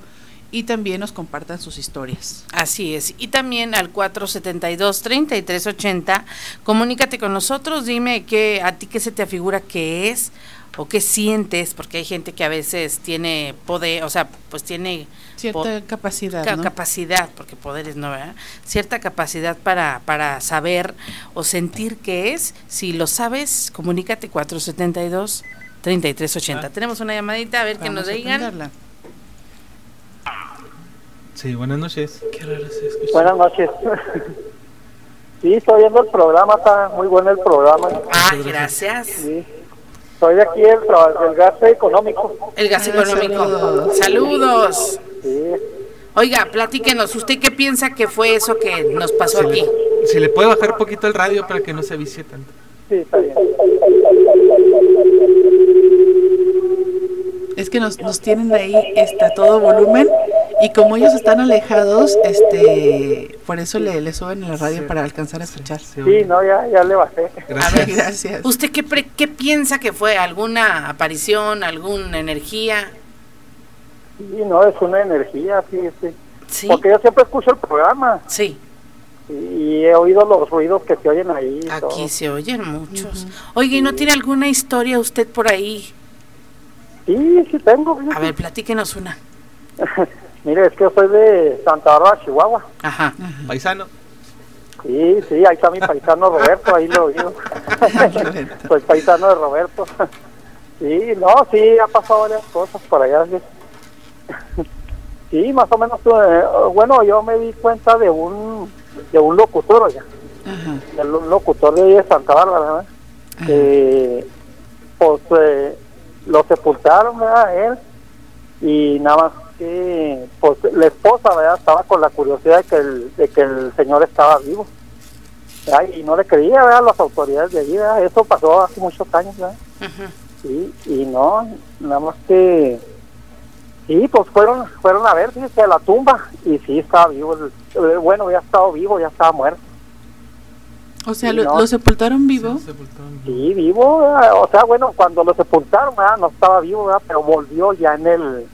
y también nos compartan sus historias Así es. Y también al 472-3380. Comunícate con nosotros. Dime que a ti qué se te afigura que es o qué sientes, porque hay gente que a veces tiene poder, o sea, pues tiene cierta capacidad ca- ¿no? capacidad, porque poderes no, ¿verdad? Cierta capacidad para, para saber o sentir qué es. Si lo sabes, comunícate 472-3380. Tenemos una llamadita, a ver que Vamos nos digan. Sí, buenas noches. qué raro se escucha Buenas noches. [LAUGHS] Sí, estoy viendo el programa, está muy bueno el programa. Ah, gracias. Sí. Soy de aquí tra- del gas económico. El gas Ah, económico. saludos. Saludos. Oiga, platíquenos, ¿usted qué piensa que fue eso que nos pasó Si aquí? le, si le puede bajar un poquito el radio para que no se vicie tanto. Sí, está bien. es que nos, nos tienen ahí está todo volumen y como ellos están alejados este por eso le, le suben la radio Sí. para alcanzar a escuchar Sí, no, ya, ya le bajé. A Gracias. ver, gracias ¿Usted qué, pre- qué piensa que fue? ¿Alguna aparición, alguna energía? Sí, no, es una energía, fíjese. Sí. Porque yo siempre escucho el programa Sí, y, he oído los ruidos que se oyen ahí. todo. aquí se oyen muchos. Oiga, ¿y no tiene alguna historia usted por ahí? Sí, sí tengo. fíjese. A ver, platíquenos una. [LAUGHS] Mire, es que yo soy de Santa Bárbara, Chihuahua. Ajá. Paisano. Sí, sí, ahí está mi paisano Roberto, ahí lo oído. [LAUGHS] [LAUGHS] soy paisano de Roberto. Sí, no, sí, ha pasado varias cosas por allá. Sí, Sí, más o menos, eh, bueno, yo me di cuenta de un de un locutor, oiga, Ajá, un locutor de de Santa Bárbara, que pues eh, lo sepultaron, ¿verdad? Él, y nada más que pues la esposa ¿verdad? estaba con la curiosidad de que el, de que el señor estaba vivo. ¿verdad? Y no le creía ¿verdad? las autoridades de allí. ¿verdad? Eso pasó hace muchos años. ¿verdad? Sí, y no, nada más que... Sí, pues fueron fueron a ver, fíjese, a la tumba y sí estaba vivo. el- bueno, ya estaba vivo, ya estaba muerto. O sea, lo, no. lo sepultaron vivo. Sí, vivo, ¿verdad? o sea, bueno, cuando lo sepultaron, ¿verdad? no estaba vivo, ¿verdad? pero volvió ya en el...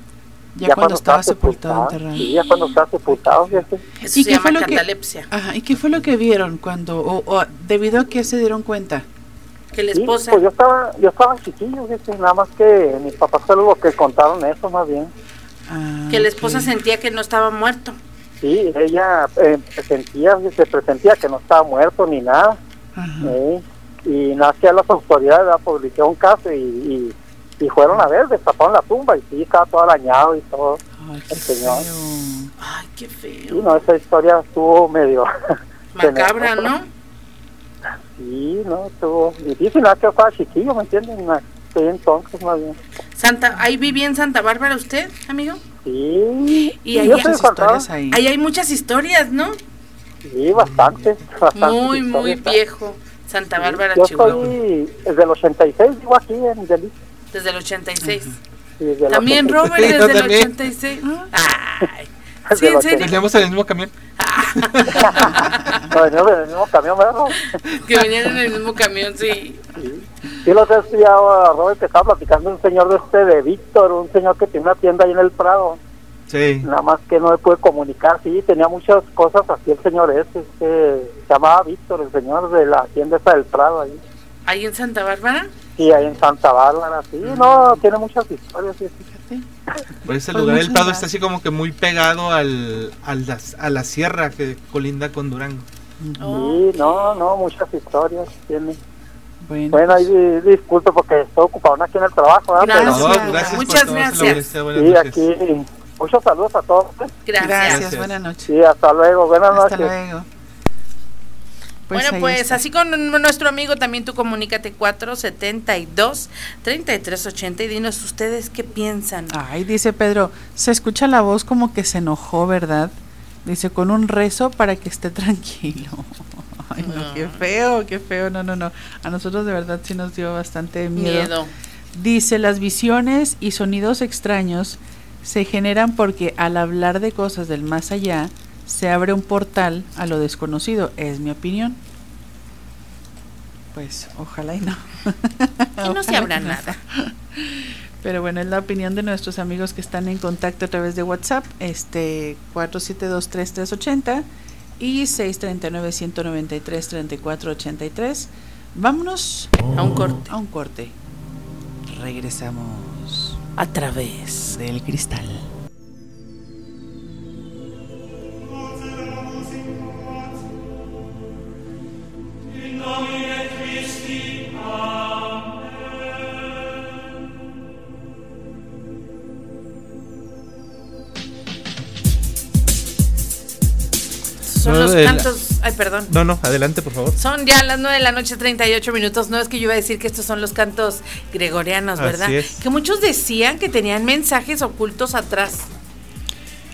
Ya cuando estaba sepultado, enterrado. Sí, ya cuando estaba sepultado, fíjate. Eso se llama catalepsia. Ajá, ¿y qué fue lo que vieron cuando, o, o debido a qué se dieron cuenta? Que la Sí, esposa. pues yo estaba, yo estaba chiquillo, fíjate, nada más que mis papás fueron los que contaron eso más bien. que la esposa sentía que no estaba muerto. Sí, ella eh, presentía, se presentía que no estaba muerto ni nada. ¿eh? Y nació las autoridades, pues le hicieron caso y, y, y fueron a ver, destaparon la tumba y sí, estaba todo arañado y todo. el señor. Ay, qué feo. Sí, no, esa historia estuvo medio... [LAUGHS] Macabra, ¿no? Sí, no, estuvo difícil, nada que estaba chiquillo, ¿me Sí, entonces más bien. Santa, ahí vivía en Santa Bárbara usted, amigo. Sí, Y ahí, de Santa Bárbara. ahí hay muchas historias, ¿no? Sí, bastante, bastante. Muy, muy viejo. Santa Bárbara, Yo Chihuahua. soy desde el 86, vivo aquí en Delhi. Desde el 86. Sí, desde el También 86. Robert Sí, desde el también. 86. Ay. Sí, en serio. Veníamos en el mismo camión. No, venimos en el mismo camión, ¿verdad? [LAUGHS] Que venían en el mismo camión, sí. Sí, lo sé, sí, ahora Robert que estaba platicando un señor de este, de Víctor, un señor que tiene una tienda ahí en el Prado. Sí. Nada más que no me pude comunicar, sí, tenía muchas cosas así el señor ese, este, se llamaba Víctor, el señor de la tienda esa del Prado ahí. Ahí en Santa Bárbara. Sí, ahí en Santa Bárbara, sí, no, tiene muchas historias, sí, fíjate. Por ese Pues lugar del Prado gracias. está así como que muy pegado al, al las- a la sierra que colinda con Durango. Sí, no, no, muchas historias tiene. Bueno, Bueno, ahí di- disculpe porque estoy ocupado aquí en el trabajo, ¿verdad? Gracias. No, gracias Muchas gracias. Sí, noches. aquí, muchos saludos a todos. Gracias. Gracias, buenas noches. Sí, hasta luego, buenas Hasta noches. luego. Pues bueno, pues está. así con nuestro amigo también tú comunícate 472 3380 y dinos ustedes qué piensan. Ay, dice Pedro, se escucha la voz como que se enojó, ¿verdad? Dice, con un rezo para que esté [LAUGHS] tranquilo. Ay, no, qué feo, qué feo. No, no, no. A nosotros de verdad sí nos dio bastante miedo. Miedo. Dice, las visiones y sonidos extraños se generan porque al hablar de cosas del más allá, se abre un portal a lo desconocido. Es mi opinión. Pues ojalá y no. [LAUGHS] Que no se abra nada. Pero bueno, es la opinión de nuestros amigos que están en contacto a través de WhatsApp, este 4723380 y 639-193-3483. Vámonos A un corte. a un corte. Regresamos A través del cristal. Son los cantos. Ay, perdón. No, no, adelante, por favor. Son ya las 9 de la noche, 38 minutos. No es que yo iba a decir que estos son los cantos gregorianos, Así ¿verdad? es. Que muchos decían que tenían mensajes ocultos atrás.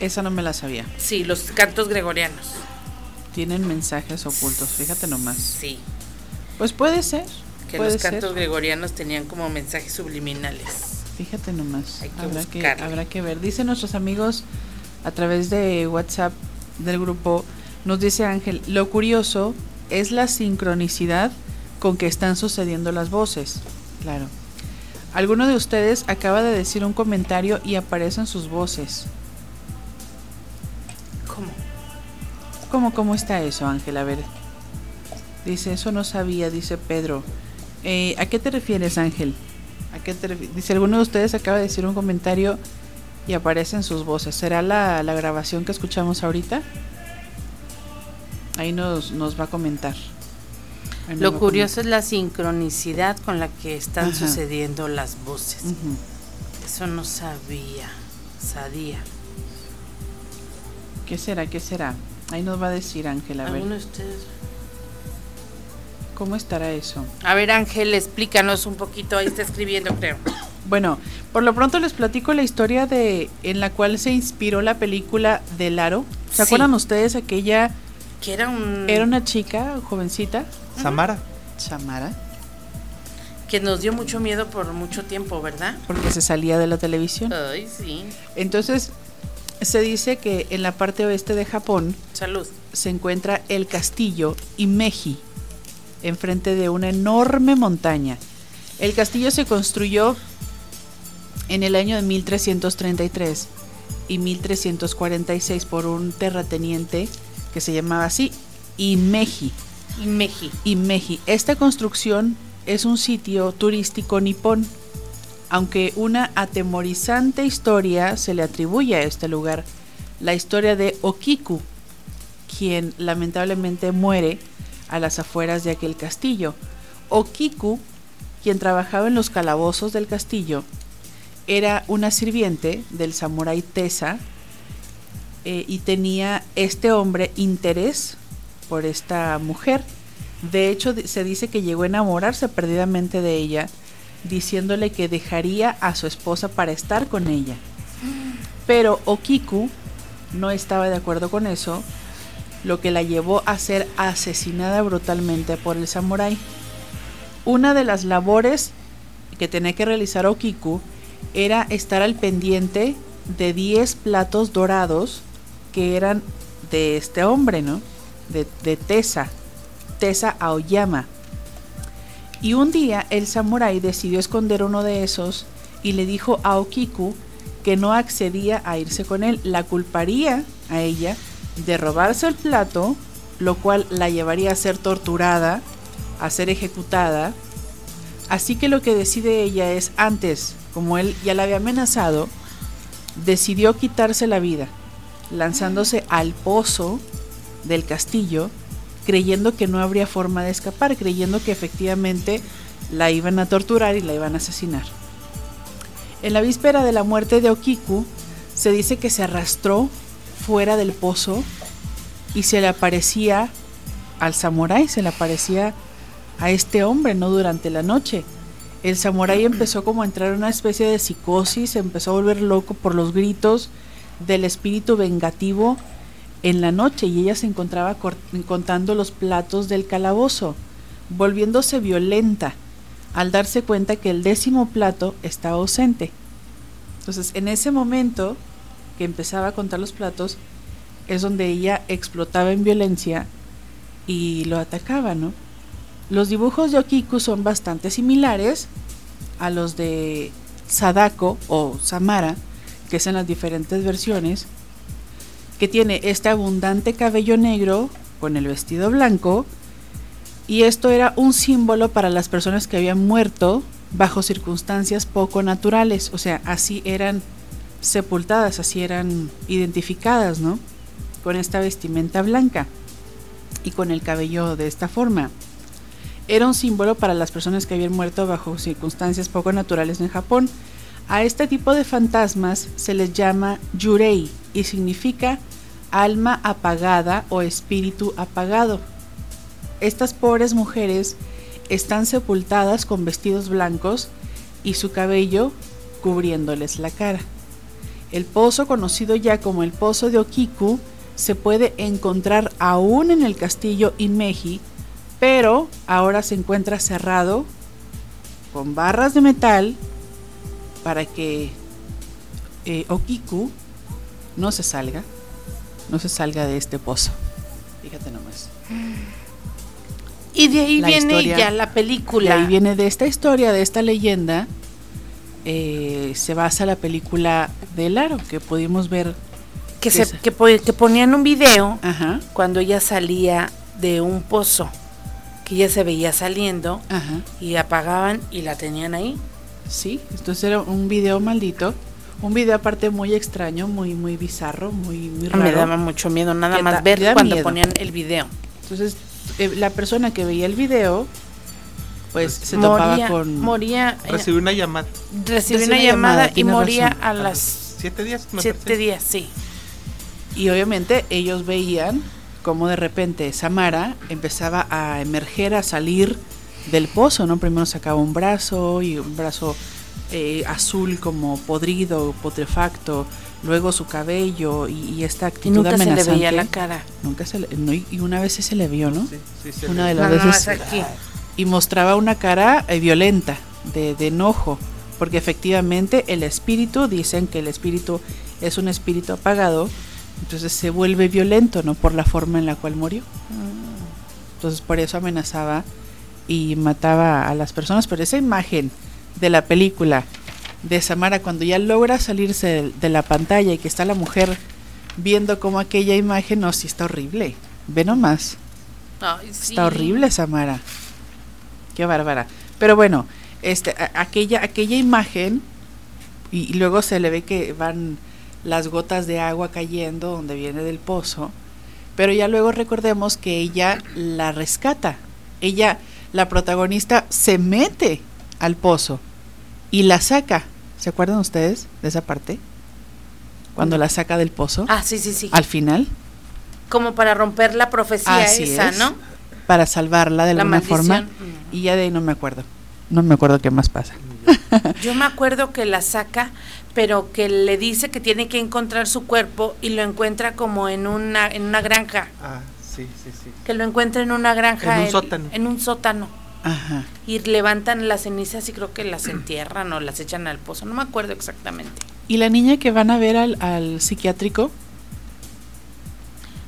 Esa no me la sabía. Sí, los cantos gregorianos. Tienen mensajes ocultos, fíjate nomás. Sí, Pues puede ser. que puede los ser. cantos gregorianos tenían como mensajes subliminales. Fíjate nomás. Hay que habrá, que, habrá que ver. Dicen nuestros amigos a través de WhatsApp del grupo, nos dice Ángel, lo curioso es la sincronicidad con que están sucediendo las voces. Claro. Alguno de ustedes acaba de decir un comentario y aparecen sus voces. ¿Cómo? ¿Cómo, cómo está eso, Ángel? A ver. Dice, eso no sabía, dice Pedro. Eh, ¿A qué te refieres, Ángel? ¿A qué te Dice, alguno de ustedes acaba de decir un comentario y aparecen sus voces. ¿Será la, la grabación que escuchamos ahorita? Ahí nos, nos va a comentar. Ahí Lo curioso es la sincronicidad con la que están Ajá. sucediendo las voces. Eso no sabía, sabía. ¿Qué será? ¿Qué será? Ahí nos va a decir Ángel, a ver. ¿Cómo estará eso? A ver, Ángel, explícanos un poquito. Ahí está escribiendo, creo. [COUGHS] Bueno, por lo pronto les platico la historia de en la cual se inspiró la película de Laro. ¿Se Sí. acuerdan ustedes aquella Que era un... era una chica jovencita, Samara. Samara, Que nos dio mucho miedo por mucho tiempo, ¿verdad? porque se salía de la televisión. Ay, sí. Entonces, se dice que en la parte oeste de Japón Salud. se encuentra el castillo Imeji, enfrente de una enorme montaña. El castillo se construyó en el año de 1333 y 1346 por un terrateniente que se llamaba así Imeji. Imeji. Imeji. Esta construcción es un sitio turístico nipón, aunque una atemorizante historia se le atribuye a este lugar, la historia de Okiku, quien lamentablemente muere a las afueras de aquel castillo. Okiku, quien trabajaba en los calabozos del castillo, era una sirviente del samurái Tesa eh, y tenía este hombre interés por esta mujer. De hecho, se dice que llegó a enamorarse perdidamente de ella, diciéndole que dejaría a su esposa para estar con ella. Pero Okiku no estaba de acuerdo con eso, lo que la llevó a ser asesinada brutalmente por el samurái. Una de las labores que tenía que realizar Okiku era estar al pendiente de 10 platos dorados que eran de este hombre, ¿no? De, Tesa, Tesa Aoyama. Y un día el samurái decidió esconder uno de esos y le dijo a Okiku que no accedía a irse con él. La culparía a ella de robarse el plato, lo cual la llevaría a ser torturada, a ser ejecutada. Así que lo que decide ella es, antes, como él ya la había amenazado, decidió quitarse la vida, lanzándose al pozo del castillo, creyendo que no habría forma de escapar, creyendo que efectivamente la iban a torturar y la iban a asesinar. En la víspera de la muerte de Okiku, se dice que se arrastró fuera del pozo y se le aparecía al samurái, se le aparecía a este hombre, ¿no? Durante la noche. El samurái empezó como a entrar en una especie de psicosis, empezó a volver loco por los gritos del espíritu vengativo en la noche y ella se encontraba contando los platos del calabozo, volviéndose violenta al darse cuenta que el décimo plato estaba ausente. Entonces, en ese momento que empezaba a contar los platos, es donde ella explotaba en violencia y lo atacaba, ¿no? Los dibujos de Okiku son bastante similares a los de Sadako o Samara, que es en las diferentes versiones, que tiene este abundante cabello negro con el vestido blanco, y esto era un símbolo para las personas que habían muerto bajo circunstancias poco naturales, o sea, así eran sepultadas, así eran identificadas, ¿no? Con esta vestimenta blanca y con el cabello de esta forma. Era un símbolo para las personas que habían muerto bajo circunstancias poco naturales en Japón. A este tipo de fantasmas se les llama yurei y significa alma apagada o espíritu apagado. Estas pobres mujeres están sepultadas con vestidos blancos y su cabello cubriéndoles la cara. El pozo, conocido ya como el pozo de Okiku, se puede encontrar aún en el castillo Imeji, pero ahora se encuentra cerrado con barras de metal para que eh, Okiku no se salga, no se salga de este pozo. Fíjate nomás. Y de ahí La viene historia- ya la película. ahí viene de esta historia, de esta leyenda, eh, se basa la película de Laro, que pudimos ver. que, se, que, que ponían un video Ajá, cuando ella salía de un pozo, que ella se veía saliendo ajá, y apagaban y la tenían ahí. Sí. Entonces era un video maldito, un video aparte muy extraño, muy muy bizarro, muy muy raro. Me daba mucho miedo nada Que más da- ver cuando miedo. ponían el video. Entonces eh, la persona que veía el video, pues se moría, topaba con moría, eh, Recibí una llamada. recibí Recibí una una llamada, llamada, y moría razón. a las Siete días, me siete parece. días, sí. Y obviamente ellos veían como de repente Samara empezaba a emerger, a salir del pozo, ¿no? Primero sacaba un brazo y un brazo eh, azul como podrido, putrefacto, luego su cabello y, y esta Y actitud nunca se le veía la cara. Nunca se le, no, y y una vez sí se le vio, ¿no? sí se una de las veces aquí. y mostraba una cara eh, violenta, de, de enojo, porque efectivamente el espíritu, dicen que el espíritu es un espíritu apagado, entonces se vuelve violento, ¿no? Por la forma en la cual murió. Entonces por eso amenazaba y mataba a las personas, pero esa imagen de la película de Samara cuando ya logra salirse de, la pantalla y que está la mujer viendo como aquella imagen, no, sí está horrible. Ve nomás. Ay, sí. Está horrible, Samara. Qué bárbara. Pero bueno, este, aquella, aquella imagen, y, y luego se le ve que van las gotas de agua cayendo donde viene del pozo, pero ya luego recordemos que ella la rescata. Ella, la protagonista, se mete al pozo y la saca. ¿Se acuerdan ustedes de esa parte? Cuando la saca del pozo. Ah, sí, sí, sí. Al final. Como para romper la profecía Así esa, es. ¿no? Para salvarla de La alguna maldición. forma. Y ya de ahí no me acuerdo. No me acuerdo qué más pasa. [LAUGHS] Yo me acuerdo que la saca, pero que le dice que tiene que encontrar su cuerpo y lo encuentra como en una en una granja, Ah, sí, sí, sí. que lo encuentra en una granja En un sótano. en un sótano. Ajá. Y levantan las cenizas y creo que las entierran o las echan al pozo, no me acuerdo exactamente. Y la niña que van a ver al, al psiquiátrico,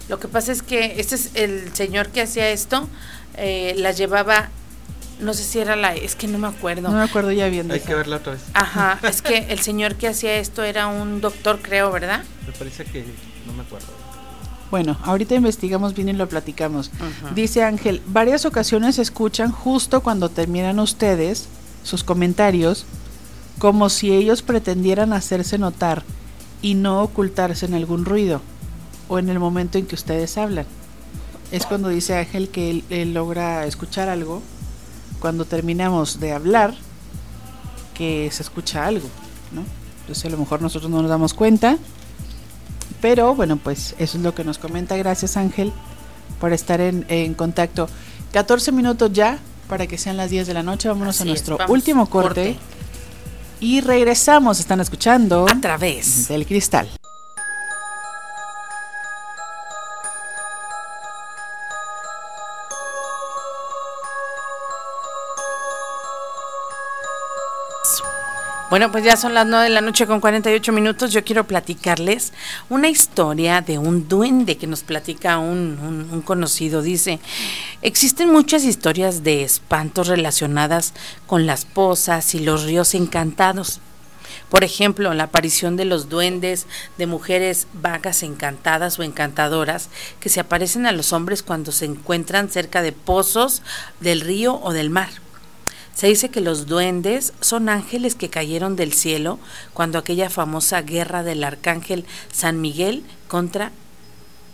Lo que pasa es que este es el señor que hacía esto, eh, la llevaba, no sé si era la, es que no me acuerdo. no me acuerdo ya viendo. Hay esa. que verla otra vez. Ajá, [LAUGHS] es que el señor que hacía esto era un doctor, creo, ¿verdad? Me parece que no me acuerdo. Bueno, ahorita investigamos bien y lo platicamos. Dice Ángel, varias ocasiones escuchan justo cuando terminan ustedes sus comentarios, como si ellos pretendieran hacerse notar y no ocultarse en algún ruido o en el momento en que ustedes hablan. Es cuando dice Ángel que él, él logra escuchar algo, cuando terminamos de hablar, que se escucha algo, ¿no? Entonces a lo mejor nosotros no nos damos cuenta, pero bueno, pues eso es lo que nos comenta. Gracias Ángel por estar en, en contacto. 14 minutos ya para que sean las 10 de la noche. Vámonos Así a es, nuestro último corte, Y regresamos. Están escuchando A través del cristal. Bueno, pues ya son las 9 de la noche con 48 minutos. Yo quiero platicarles una historia de un duende que nos platica un, un- un conocido. Dice, existen muchas historias de espantos relacionadas con las pozas y los ríos encantados. Por ejemplo, la aparición de los duendes, de mujeres vagas encantadas o encantadoras que se aparecen a los hombres cuando se encuentran cerca de pozos del río o del mar. Se dice que los duendes son ángeles que cayeron del cielo cuando aquella famosa guerra del arcángel San Miguel contra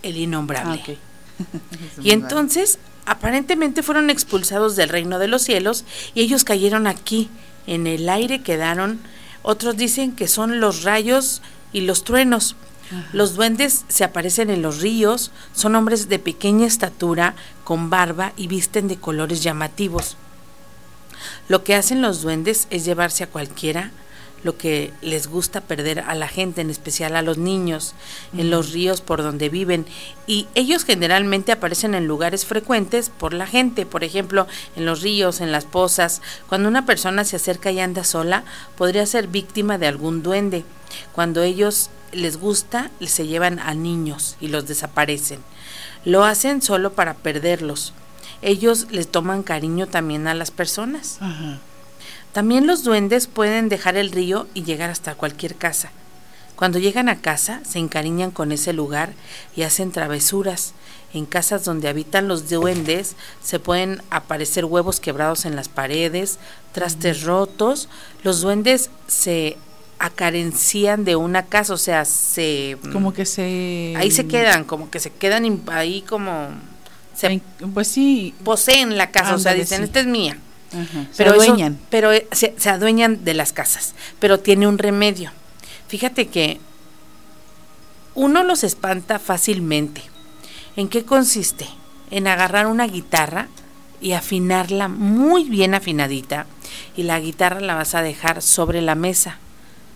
el innombrable. Ah. [LAUGHS] Y entonces, aparentemente fueron expulsados del reino de los cielos y ellos cayeron aquí, en el aire quedaron. Otros dicen que son los rayos y los truenos. Los duendes se aparecen en los ríos, son hombres de pequeña estatura, con barba y visten de colores llamativos. Lo que hacen los duendes es llevarse a cualquiera lo que les gusta perder a la gente, en especial a los niños, en los ríos por donde viven. Y ellos generalmente aparecen en lugares frecuentes por la gente, por ejemplo, en los ríos, en las pozas. Cuando una persona se acerca y anda sola, podría ser víctima de algún duende. Cuando ellos les gusta, se llevan a niños y los desaparecen. Lo hacen solo para perderlos. Ellos les toman cariño también a las personas. Ajá. También los duendes pueden dejar el río y llegar hasta cualquier casa. Cuando llegan a casa, se encariñan con ese lugar y hacen travesuras. En casas donde habitan los duendes se pueden aparecer huevos quebrados en las paredes, trastes rotos. Los duendes se acarencian de una casa, o sea, se... Como que se... Ahí se quedan, como que se quedan ahí como... Se Pues sí. poseen la casa, o sea, dicen, sí. esta es mía. Ajá. Se Pero eso- adueñan. pero eh, se, se adueñan de las casas, pero tiene un remedio. Fíjate que uno los espanta fácilmente. ¿En qué consiste? En agarrar una guitarra y afinarla muy bien afinadita y la guitarra la vas a dejar sobre la mesa.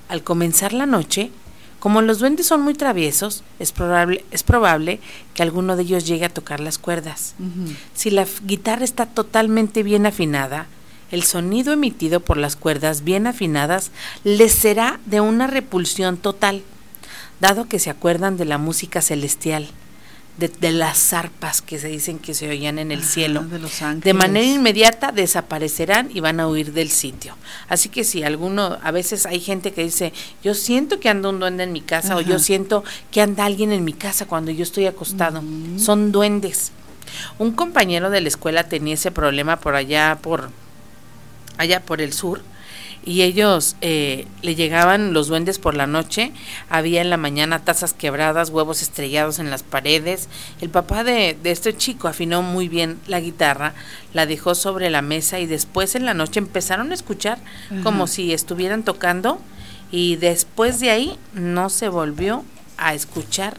Al comenzar la noche, como los duendes son muy traviesos, es probable, es probable que alguno de ellos llegue a tocar las cuerdas. Si la guitarra está totalmente bien afinada, el sonido emitido por las cuerdas bien afinadas les será de una repulsión total, dado que se acuerdan de la música celestial, de, de las arpas que se dicen que se oían en el cielo. de los De ángeles. manera inmediata desaparecerán y van a huir del sitio. Así que si alguno, a veces hay gente que dice, yo siento que anda un duende en mi casa o yo siento que anda alguien en mi casa cuando yo estoy acostado. Son duendes. Un compañero de la escuela tenía ese problema por allá, por allá por el sur, y ellos eh, le llegaban los duendes por la noche, había en la mañana tazas quebradas, huevos estrellados en las paredes. El papá de, de este chico afinó muy bien la guitarra, la dejó sobre la mesa y después en la noche empezaron a escuchar como si estuvieran tocando y después de ahí no se volvió a escuchar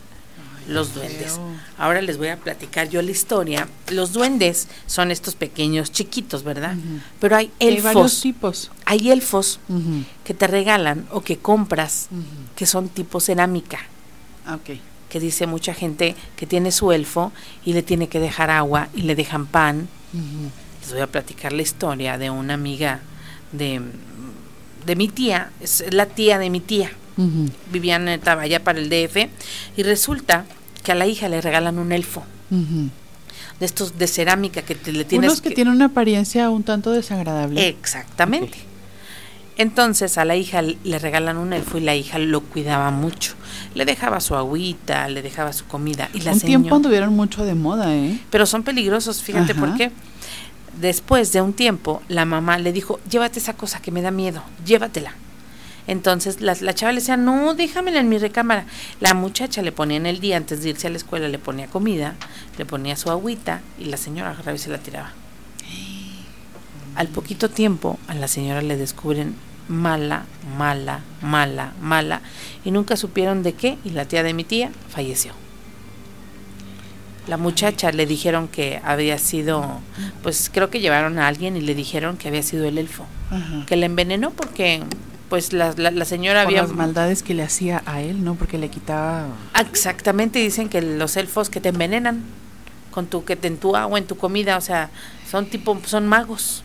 los duendes. Ahora les voy a platicar yo la historia. Los duendes son estos pequeños chiquitos, ¿verdad? Pero hay Hay elfos. varios tipos. Hay elfos que te regalan o que compras que son tipo cerámica. Ah, Ok. Que dice mucha gente que tiene su elfo y le tiene que dejar agua y le dejan pan. Les voy a platicar la historia de una amiga de, de mi tía, es la tía de mi tía. Ujú. Vivían estaba allá para el DF y resulta que a la hija le regalan un elfo de estos de cerámica que te, le tienes Unos que, tienen una apariencia un tanto desagradable. Exactamente. Entonces a la hija le regalan un elfo y la hija lo cuidaba mucho. Le dejaba su agüita, le dejaba su comida y la un tiempo anduvieron mucho de moda, ¿eh? Pero son peligrosos, fíjate Ajá. por qué. Después de un tiempo, la mamá le dijo, llévate esa cosa que me da miedo, llévatela. Entonces la, la chava le decía, no, déjamela en mi recámara. La muchacha le ponía en el día, antes de irse a la escuela, le ponía comida, le ponía su agüita y la señora agarraba y se la tiraba. Al poquito tiempo, a la señora le descubren mala, mala, mala, mala, y nunca supieron de qué, y la tía de mi tía falleció. La muchacha le dijeron que había sido, pues creo que llevaron a alguien y le dijeron que había sido el elfo, que la envenenó porque pues la, la, la señora Por había... las maldades que le hacía a él, ¿no? Porque le quitaba... Ah, Exactamente, dicen que los elfos que te envenenan con tu que te en tu agua, en tu comida, o sea, son tipo son magos.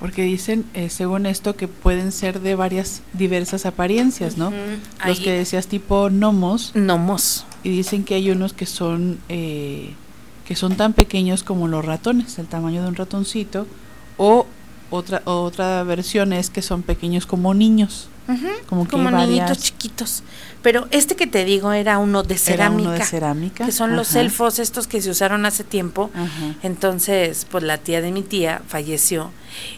Porque dicen, eh, según esto, que pueden ser de varias diversas apariencias, ¿no? Los ahí- que decías tipo gnomos. Gnomos. Y dicen que hay unos que son eh, que son tan pequeños como los ratones, el tamaño de un ratoncito. O otra otra versión es que son pequeños como niños. Como que como niñitos chiquitos. Pero este que te digo era uno de cerámica. uno de cerámica. Que son los elfos estos que se usaron hace tiempo. Ajá. Entonces, pues la tía de mi tía falleció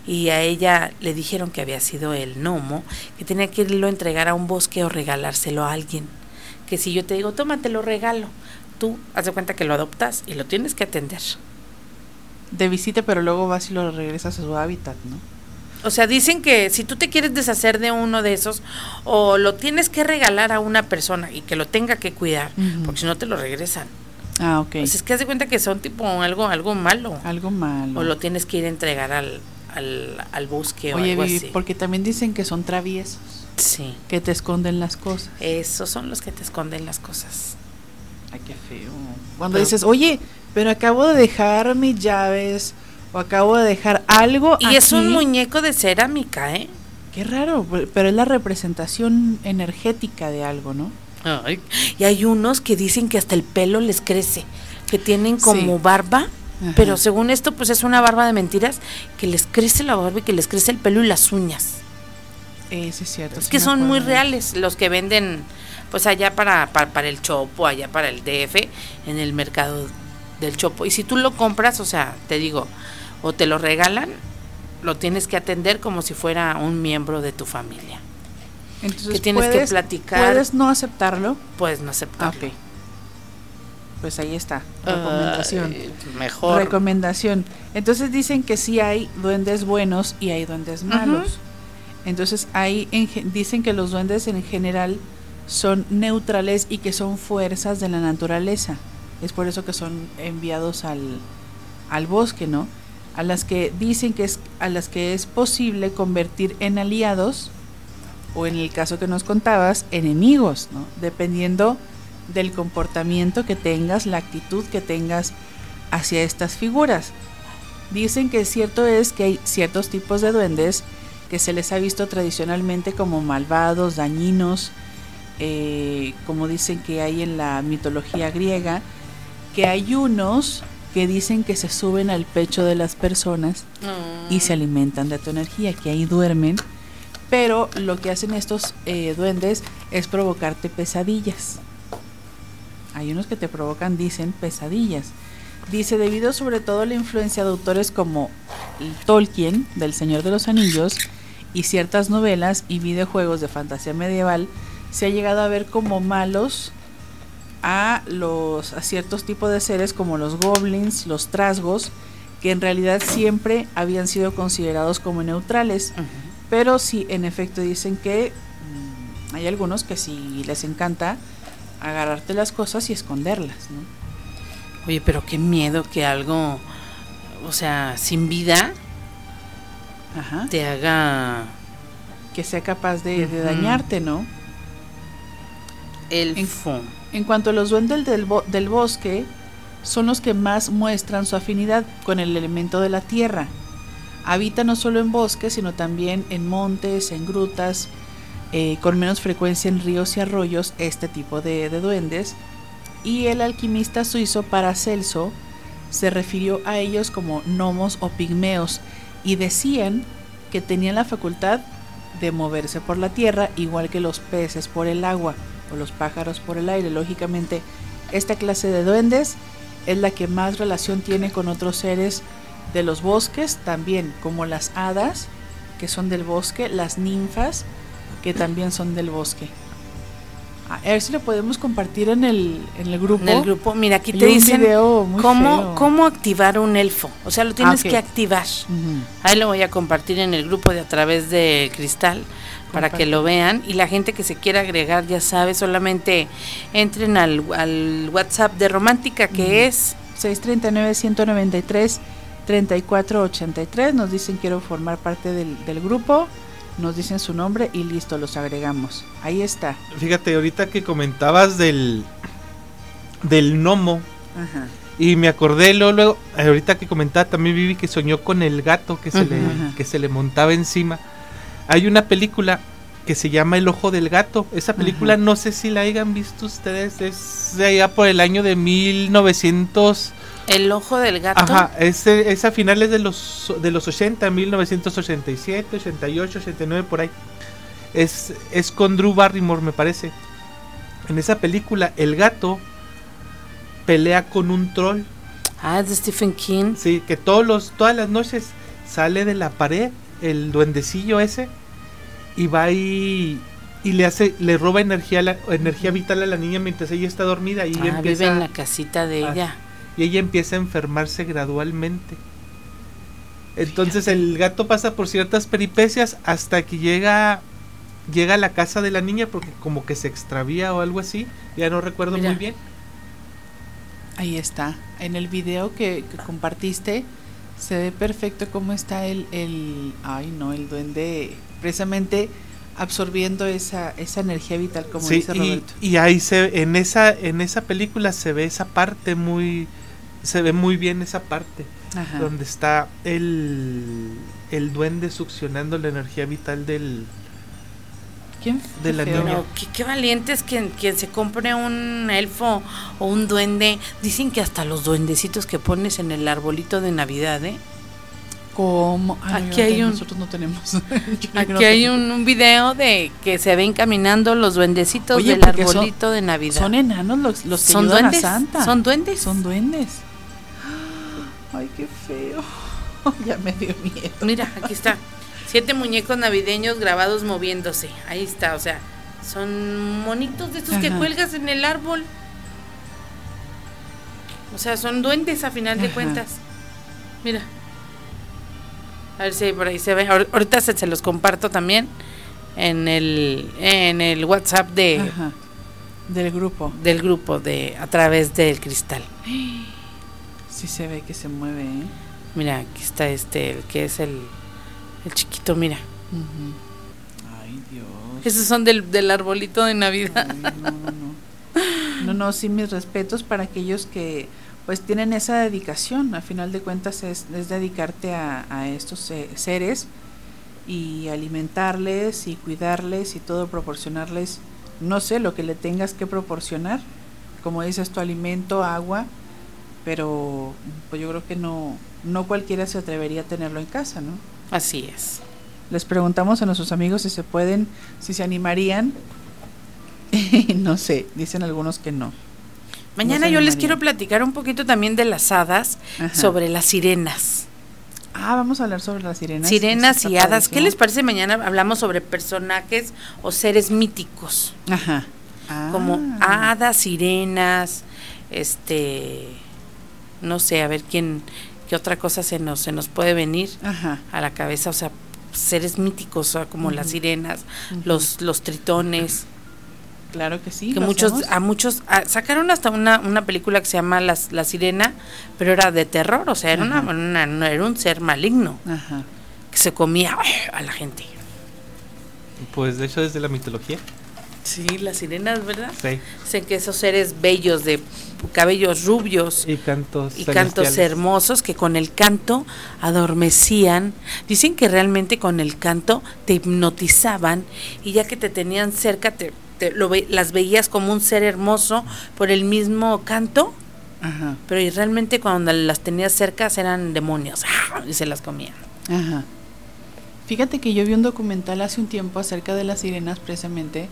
y a ella le dijeron que había sido el gnomo, que tenía que irlo a entregar a un bosque o regalárselo a alguien. Que si yo te digo, toma, te lo regalo, tú haz de cuenta que lo adoptas y lo tienes que atender. De visita, pero luego vas y lo regresas a su hábitat, ¿no? O sea, dicen que si tú te quieres deshacer de uno de esos, o lo tienes que regalar a una persona y que lo tenga que cuidar, porque si no te lo regresan. Ah, ok. Pues es que haz de cuenta que son tipo algo, algo malo. Algo malo. O lo tienes que ir a entregar al, al, al bosque o Oye, algo Vivi, así. porque también dicen que son traviesos, Sí. que te esconden las cosas. Esos son los que te esconden las cosas. Ay, qué feo. Cuando Pero- dices, oye, pero acabo de dejar mis llaves o acabo de dejar algo Y es un aquí", muñeco de cerámica, ¿eh? Qué raro, pe- pero es la representación energética de algo, ¿no? Ay, Y hay unos que dicen que hasta el pelo les crece, que tienen como Sí. barba, Ajá. pero según esto pues es una barba de mentiras, que les crece la barba y que les crece el pelo y las uñas. Es cierto. Es sí que son muy reales los que venden pues allá para, para, para el Chopo, allá para el DF, en el mercado del Chopo. Y si tú lo compras, o sea, te digo, o te lo regalan, lo tienes que atender como si fuera un miembro de tu familia. Entonces, que tienes que puedes- platicar. Puedes no aceptarlo. Puedes no Ah, aceptarlo. Pues ahí está, recomendación. Ay, mejor. Recomendación. Entonces dicen que sí hay duendes buenos y hay duendes malos. Entonces hay en dicen que los duendes en general son neutrales y que son fuerzas de la naturaleza. Es por eso que son enviados al, al bosque, ¿no? a las que dicen que es a las que es posible convertir en aliados o en el caso que nos contabas, enemigos, ¿no? Dependiendo del comportamiento que tengas, la actitud que tengas hacia estas figuras. Dicen que cierto es que hay ciertos tipos de duendes que se les ha visto tradicionalmente como malvados, dañinos, eh, como dicen que hay en la mitología griega, que hay unos que dicen que se suben al pecho de las personas y se alimentan de tu energía, que ahí duermen, pero lo que hacen estos eh, duendes es provocarte pesadillas. Hay unos que te provocan, dicen, pesadillas. Dice, debido sobre todo a la influencia de autores como Tolkien, del Señor de los Anillos, y ciertas novelas y videojuegos de fantasía medieval, se ha llegado a ver como malos a los a ciertos tipos de seres como los goblins, los trasgos, que en realidad siempre habían sido considerados como neutrales. Pero sí, en efecto dicen que mm, hay algunos que sí les encanta agarrarte las cosas y esconderlas, ¿no? Oye, pero qué miedo que algo, o sea, sin vida, Ajá. te haga que sea capaz de, dañarte, ¿no? elfo. En cuanto a los duendes del, bo- del bosque, son los que más muestran su afinidad con el elemento de la tierra. Habitan no solo en bosques, sino también en montes, en grutas, eh, con menos frecuencia en ríos y arroyos, este tipo de, de duendes. Y el alquimista suizo Paracelso se refirió a ellos como gnomos o pigmeos y decían que tenían la facultad de moverse por la tierra igual que los peces por el agua o los pájaros por el aire. Lógicamente, esta clase de duendes es la que más relación tiene con otros seres de los bosques, también como las hadas, que son del bosque, las ninfas, que también son del bosque. A ver si lo podemos compartir en el, en el grupo. En el grupo, mira, aquí te dicen cómo, feo. cómo activar un elfo. O sea, lo tienes Ah, que activar. Ahí lo voy a compartir en el grupo de a través de Cristal para que lo vean. Y la gente que se quiera agregar, ya sabe, solamente entren al, al WhatsApp de Romántica, que es 639-193-3483. Nos dicen quiero formar parte del, del grupo. Nos dicen su nombre y listo, los agregamos. Ahí está. Fíjate, ahorita que comentabas del del gnomo Ajá. y me acordé luego, luego, ahorita que comentaba también Vivi que soñó con el gato que se le Ajá. que se le montaba encima. Hay una película que se llama El ojo del gato. Esa película Ajá. no sé si la hayan visto ustedes, es de allá por el año de 1900 El Ojo del Gato. Ajá, es, es a finales de los, de los 80, 1987, 88, 89, por ahí. Es, es con Drew Barrymore, me parece. En esa película, el gato pelea con un troll. Ah, es de Stephen King. Sí, que todos los, todas las noches sale de la pared el duendecillo ese y va y, y le hace, le roba energía, a la- energía vital a la niña mientras ella está dormida y ella Ah, empieza vive en la casita de Ah, ella. y ella empieza a enfermarse gradualmente. Entonces el gato pasa por ciertas peripecias hasta que llega llega a la casa de la niña porque como que se extravía o algo así, ya no recuerdo Mira. muy bien. Ahí está. En el video que, que compartiste se ve perfecto cómo está el, el, ay no, el duende precisamente absorbiendo esa, esa energía vital como Sí, dice y, Roberto. y ahí se en esa en esa película se ve esa parte muy se ve muy bien esa parte Ajá. donde está el el duende succionando la energía vital del ¿Quién? de la niña. Pero qué, qué valiente es quien, quien se compre un elfo o un duende. Dicen que hasta los duendecitos que pones en el arbolito de Navidad, ¿eh? ¿Cómo? No, Aquí hay un- Nosotros no tenemos. [LAUGHS] Aquí hay un, un video de que se ven caminando los duendecitos Oye, del son- arbolito de Navidad. Son enanos los, los que Son ayudan duendes, a Santa. son duendes. Son duendes. [GASPS] Ay, qué feo. [LAUGHS] ya me dio miedo. Mira, aquí está. Siete muñecos navideños grabados moviéndose. Ahí está, o sea, son monitos de estos que cuelgas en el árbol. O sea, son duendes a final de cuentas. Mira. A ver si por ahí se ve. Ahor- Ahorita se, se los comparto también en el en el WhatsApp de Ajá. Del grupo. del grupo de a través del cristal. Sí se ve que se mueve, ¿eh? Mira, aquí está este, el que es el, el chiquito, mira. Ay, Dios. Esos son del, del arbolito de Navidad. No, no, no. No, no, sí, mis respetos para aquellos que pues tienen esa dedicación. A final de cuentas es, es dedicarte a, a estos se- seres y alimentarles y cuidarles y todo proporcionarles, no sé, lo que le tengas que proporcionar. Como dices, tu alimento, agua, pero pues yo creo que no, no cualquiera se atrevería a tenerlo en casa, ¿no? Así es. Les preguntamos a nuestros amigos si se pueden, si se animarían. [LAUGHS] No sé, dicen algunos que no. Mañana No yo les quiero platicar un poquito también de las hadas, Ajá. sobre las sirenas. Ah, vamos a hablar sobre las sirenas. Sirenas y hadas. ¿Qué les parece? Mañana hablamos sobre personajes o seres míticos. Ajá. Ah. Como hadas, sirenas, este. No sé, a ver quién. ¿Qué otra cosa se nos, se nos puede venir Ajá. a la cabeza? O sea, seres míticos, o sea, como las sirenas, los, los tritones. Claro que sí. que muchos hacemos. a muchos a- sacaron hasta una, una película que se llama Las, la sirena pero era de terror o sea era una, Ajá. una- no, era un ser maligno Ajá. que se comía a la gente Pues de hecho es de la mitología. Sí las sirenas verdad Sí. sé que esos seres bellos de cabellos rubios Y cantos y cantos hermosos que con el canto adormecían. Dicen que realmente con el canto te hipnotizaban y ya que te tenían cerca te, te lo ve- las veías como un ser hermoso por el mismo canto, Ajá. pero y realmente cuando las tenías cerca eran demonios ¡ah! y se las comían. Ajá. Fíjate que yo vi un documental hace un tiempo acerca de las sirenas precisamente,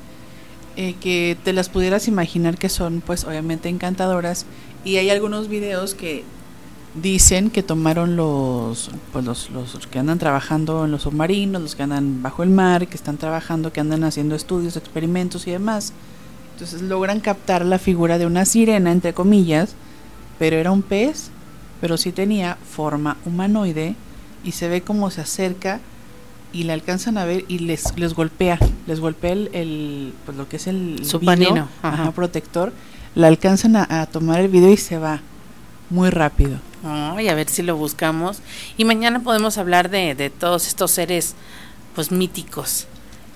eh, que te las pudieras imaginar que son pues obviamente encantadoras y hay algunos videos que dicen que tomaron los pues los, los que andan trabajando en los submarinos, los que andan bajo el mar, que están trabajando, que andan haciendo estudios, experimentos y demás. Entonces logran captar la figura de una sirena entre comillas, pero era un pez, pero sí tenía forma humanoide y se ve cómo se acerca y la alcanzan a ver y les, les golpea, les golpea el, el, pues lo que es el ajá. ajá, protector, la alcanzan a, a tomar el video y se va muy rápido. Ay, a ver si lo buscamos. Y mañana podemos hablar de, de todos estos seres pues míticos.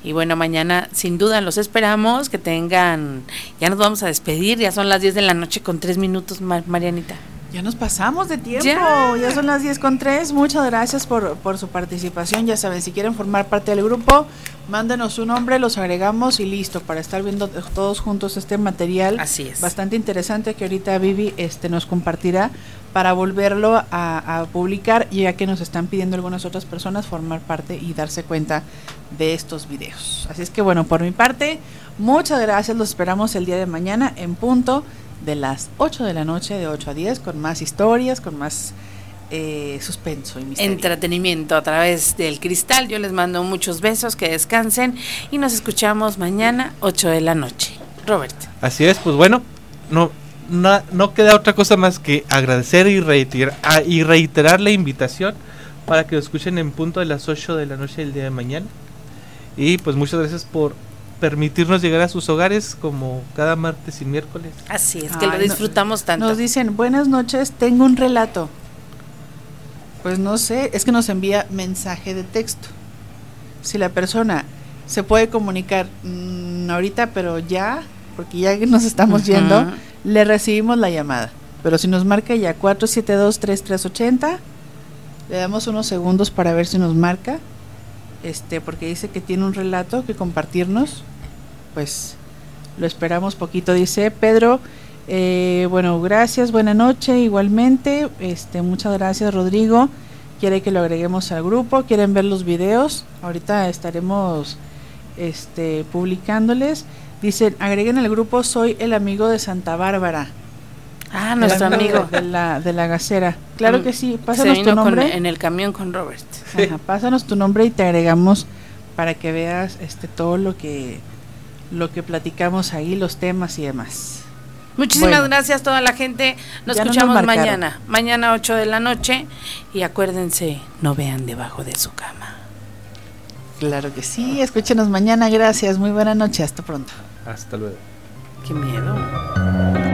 Y bueno, mañana sin duda los esperamos, que tengan, ya nos vamos a despedir, ya son las 10 de la noche con 3 minutos, Mar- Marianita. Ya nos pasamos de tiempo, Ya. ya, son las 10 con 3. Muchas gracias por, por su participación. Ya saben, si quieren formar parte del grupo, mándenos su nombre, los agregamos y listo, para estar viendo todos juntos este material. Así es. Bastante interesante que ahorita Vivi este, nos compartirá para volverlo a, a publicar, ya que nos están pidiendo algunas otras personas formar parte y darse cuenta de estos videos. Así es que bueno, por mi parte, muchas gracias. Los esperamos el día de mañana en punto de las 8 de la noche, de 8 a 10, con más historias, con más eh, suspenso y misterio. Entretenimiento a través del cristal. Yo les mando muchos besos, que descansen y nos escuchamos mañana 8 de la noche. Robert. Así es, pues bueno, no, no, no queda otra cosa más que agradecer y reiterar, ah, y reiterar la invitación para que lo escuchen en punto de las 8 de la noche del día de mañana. Y pues muchas gracias por permitirnos llegar a sus hogares como cada martes y miércoles. Así es, que Ay, lo no- disfrutamos tanto. Nos dicen, buenas noches, tengo un relato. Pues no sé, es que nos envía mensaje de texto. Si la persona se puede comunicar mm, ahorita, pero ya, porque ya que nos estamos Ujú. yendo, le recibimos la llamada. Pero si nos marca ya 472-3380, le damos unos segundos para ver si nos marca. Este, porque dice que tiene un relato que compartirnos. Pues lo esperamos poquito, dice Pedro. eh, bueno, gracias, buena noche, igualmente. Este, muchas gracias, Rodrigo. Quiere que lo agreguemos al grupo, quieren ver los videos. Ahorita estaremos este, publicándoles. Dicen, agreguen al grupo, soy el amigo de Santa Bárbara. Ah, nuestro amigo. de la, de la gacera. Claro Mm, que sí, Se pásanos tu con- nombre. en el camión con Robert. Ajá, pásanos tu nombre y te agregamos para que veas este todo lo que lo que platicamos ahí, los temas y demás. Muchísimas Bueno. gracias a toda la gente. Nos Ya no nos escuchamos mañana. Mañana 8 de la noche. Y acuérdense, no vean debajo de su cama. Claro que sí, escúchenos mañana, gracias, muy buena noche, hasta pronto. Hasta luego. Qué miedo.